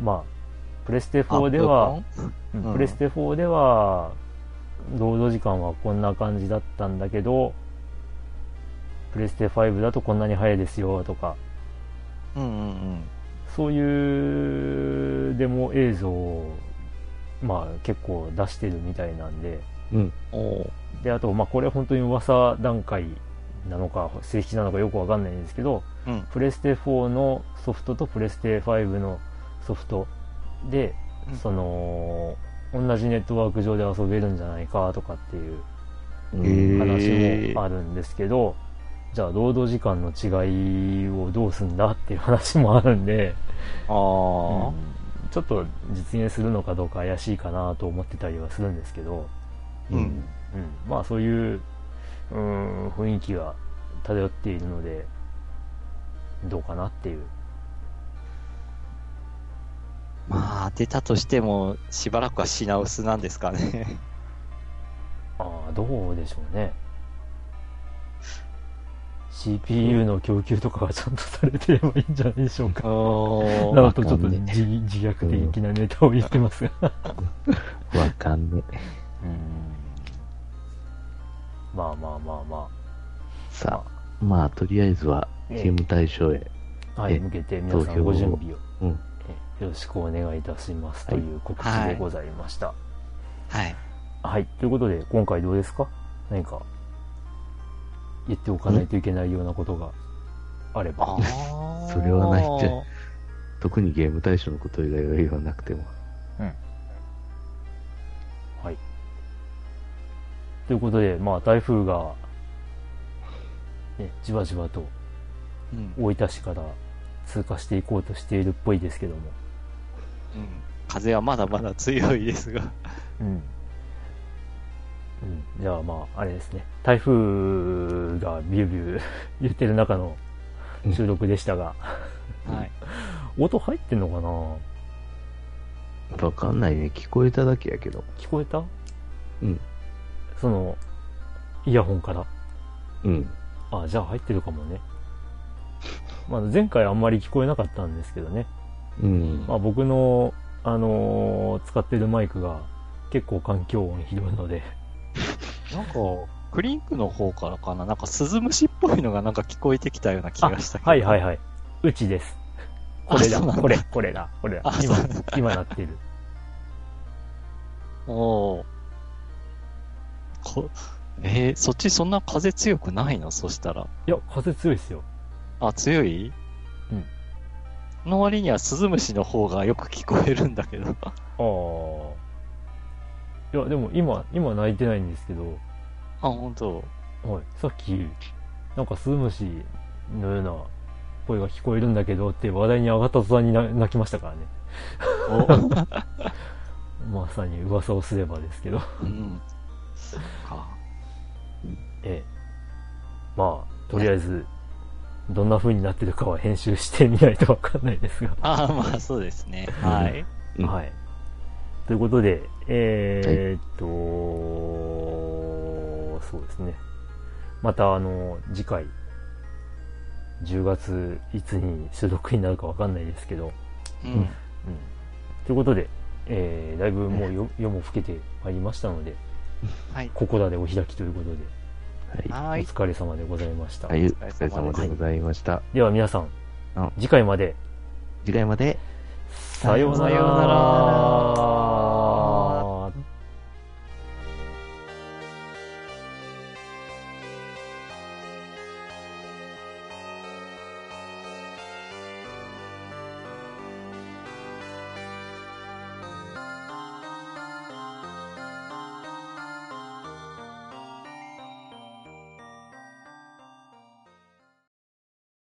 S4: まあ、プレステ4では、プレステ4では、ロード時間はこんな感じだったんだけど、プレステ5だとこんなに早いですよとか、
S3: うんうんうん。
S4: そういうデモ映像を、まあ結構出してるみたいなんで、
S2: うん。
S4: で、あと、まあこれ本当に噂段階なのか、正式なのかよくわかんないんですけど、
S3: うん。
S4: プレステ4のソフトとプレステ5のソフトで、
S3: うん。
S4: その、同じネットワーク上で遊べるんじゃないかとかっていう話もあるんですけど、じゃあ、労働時間の違いをどうすんだっていう話もあるんで、
S3: ああ、
S4: うん。ちょっと実現するのかどうか怪しいかなと思ってたりはするんですけど、
S3: うん
S4: うん、まあそういう、うん、雰囲気が漂っているので、どうかなっていう。
S3: まあ、出たとしても、しばらくは品薄なんですかね。[laughs]
S4: ああ、どうでしょうね。CPU の供給とかがちゃんとされてればいいんじゃないでしょうか。
S3: お [laughs]
S4: なるとちょっと
S2: わかんね
S4: 自自虐的なネタを言ってますが。
S2: わかんね。
S4: まあまあまあま
S2: さあ、まあ、とりあえずは、ゲ
S4: ええ
S2: ーム対象へ。
S4: あ、はい、
S2: え
S4: 向けて皆さんご準備を
S2: うん。
S4: えよろしくお願いいたしますと
S2: はい
S4: いう告知でございました。
S3: はい。
S4: はい。ということで、今回どうですか？何か、言っておかないといけないようなことがあれば。
S3: ああ。[laughs]
S2: それはないんじゃ特にゲーム対象のこと以外は言わなくても。
S4: はい。ということで、まあ、台風が、ね、じわじわと
S3: うん。
S4: 大分市から通過していこうとしているっぽいですけども。
S3: うん。風はまだまだ強いですが。
S4: うん。うん。じゃあまあ、あれですね。台風がビュービュー [laughs] 言ってる中の収録でしたが、
S3: はい。
S4: 音入ってんのかな？
S2: わかんないね。聞こえただけやけど。
S4: 聞こえた？
S2: うん。
S4: その、イヤホンから。
S2: うん。
S4: あ、じゃあ入ってるかもね。まあ、前回あんまり聞こえなかったんですけどね。
S2: うん。
S4: まあ、僕の、あのー使ってるマイクが結構環境音ひどいので、[laughs]
S3: なんか、クリンクの方からかな？なんかスズムシっぽいのがなんか聞こえてきたような気
S4: あ、
S3: がしたけど。
S4: はいはいはい。うちです。これだ、
S3: あそうなんだ
S4: これ、これだ、これだ
S3: あ。
S4: 今今なってる。
S3: おーこえーそっちそんな風強くないの？そしたら。
S4: いや、風強いですよ。
S3: あ、強い？
S4: うん。
S3: の割にはスズムシの方がよく聞こえるんだけど。
S4: ああ。いや、でも今、今泣いてないんですけど、
S3: あ、本当。
S4: はい、さっき、なんかスズムシのような声が聞こえるんだけどって話題に上がった途端にな泣きましたからね。
S3: お [laughs]
S4: まさに噂をすればですけど。
S3: うん。か。
S4: ええ。まあ、とりあえず、どんな風になってるかは編集してみないとわかんないですが。[laughs]
S3: ああ、まあそうですね。はい。
S2: うん
S4: はい。ということで、えーっと、そうですね。また、あの、次回、10月いつに収録になるかわかんないですけど、
S3: うん。
S4: うん。ということで、えー、だいぶもう夜夜も更けてまいりましたので、
S3: はい、
S4: ここだでお開きということで、
S2: はい、
S4: お疲れ様でございました。
S2: はい、お疲れ様でございました。
S4: では皆さん、次回まで。
S2: 次回まで。
S4: さようなら。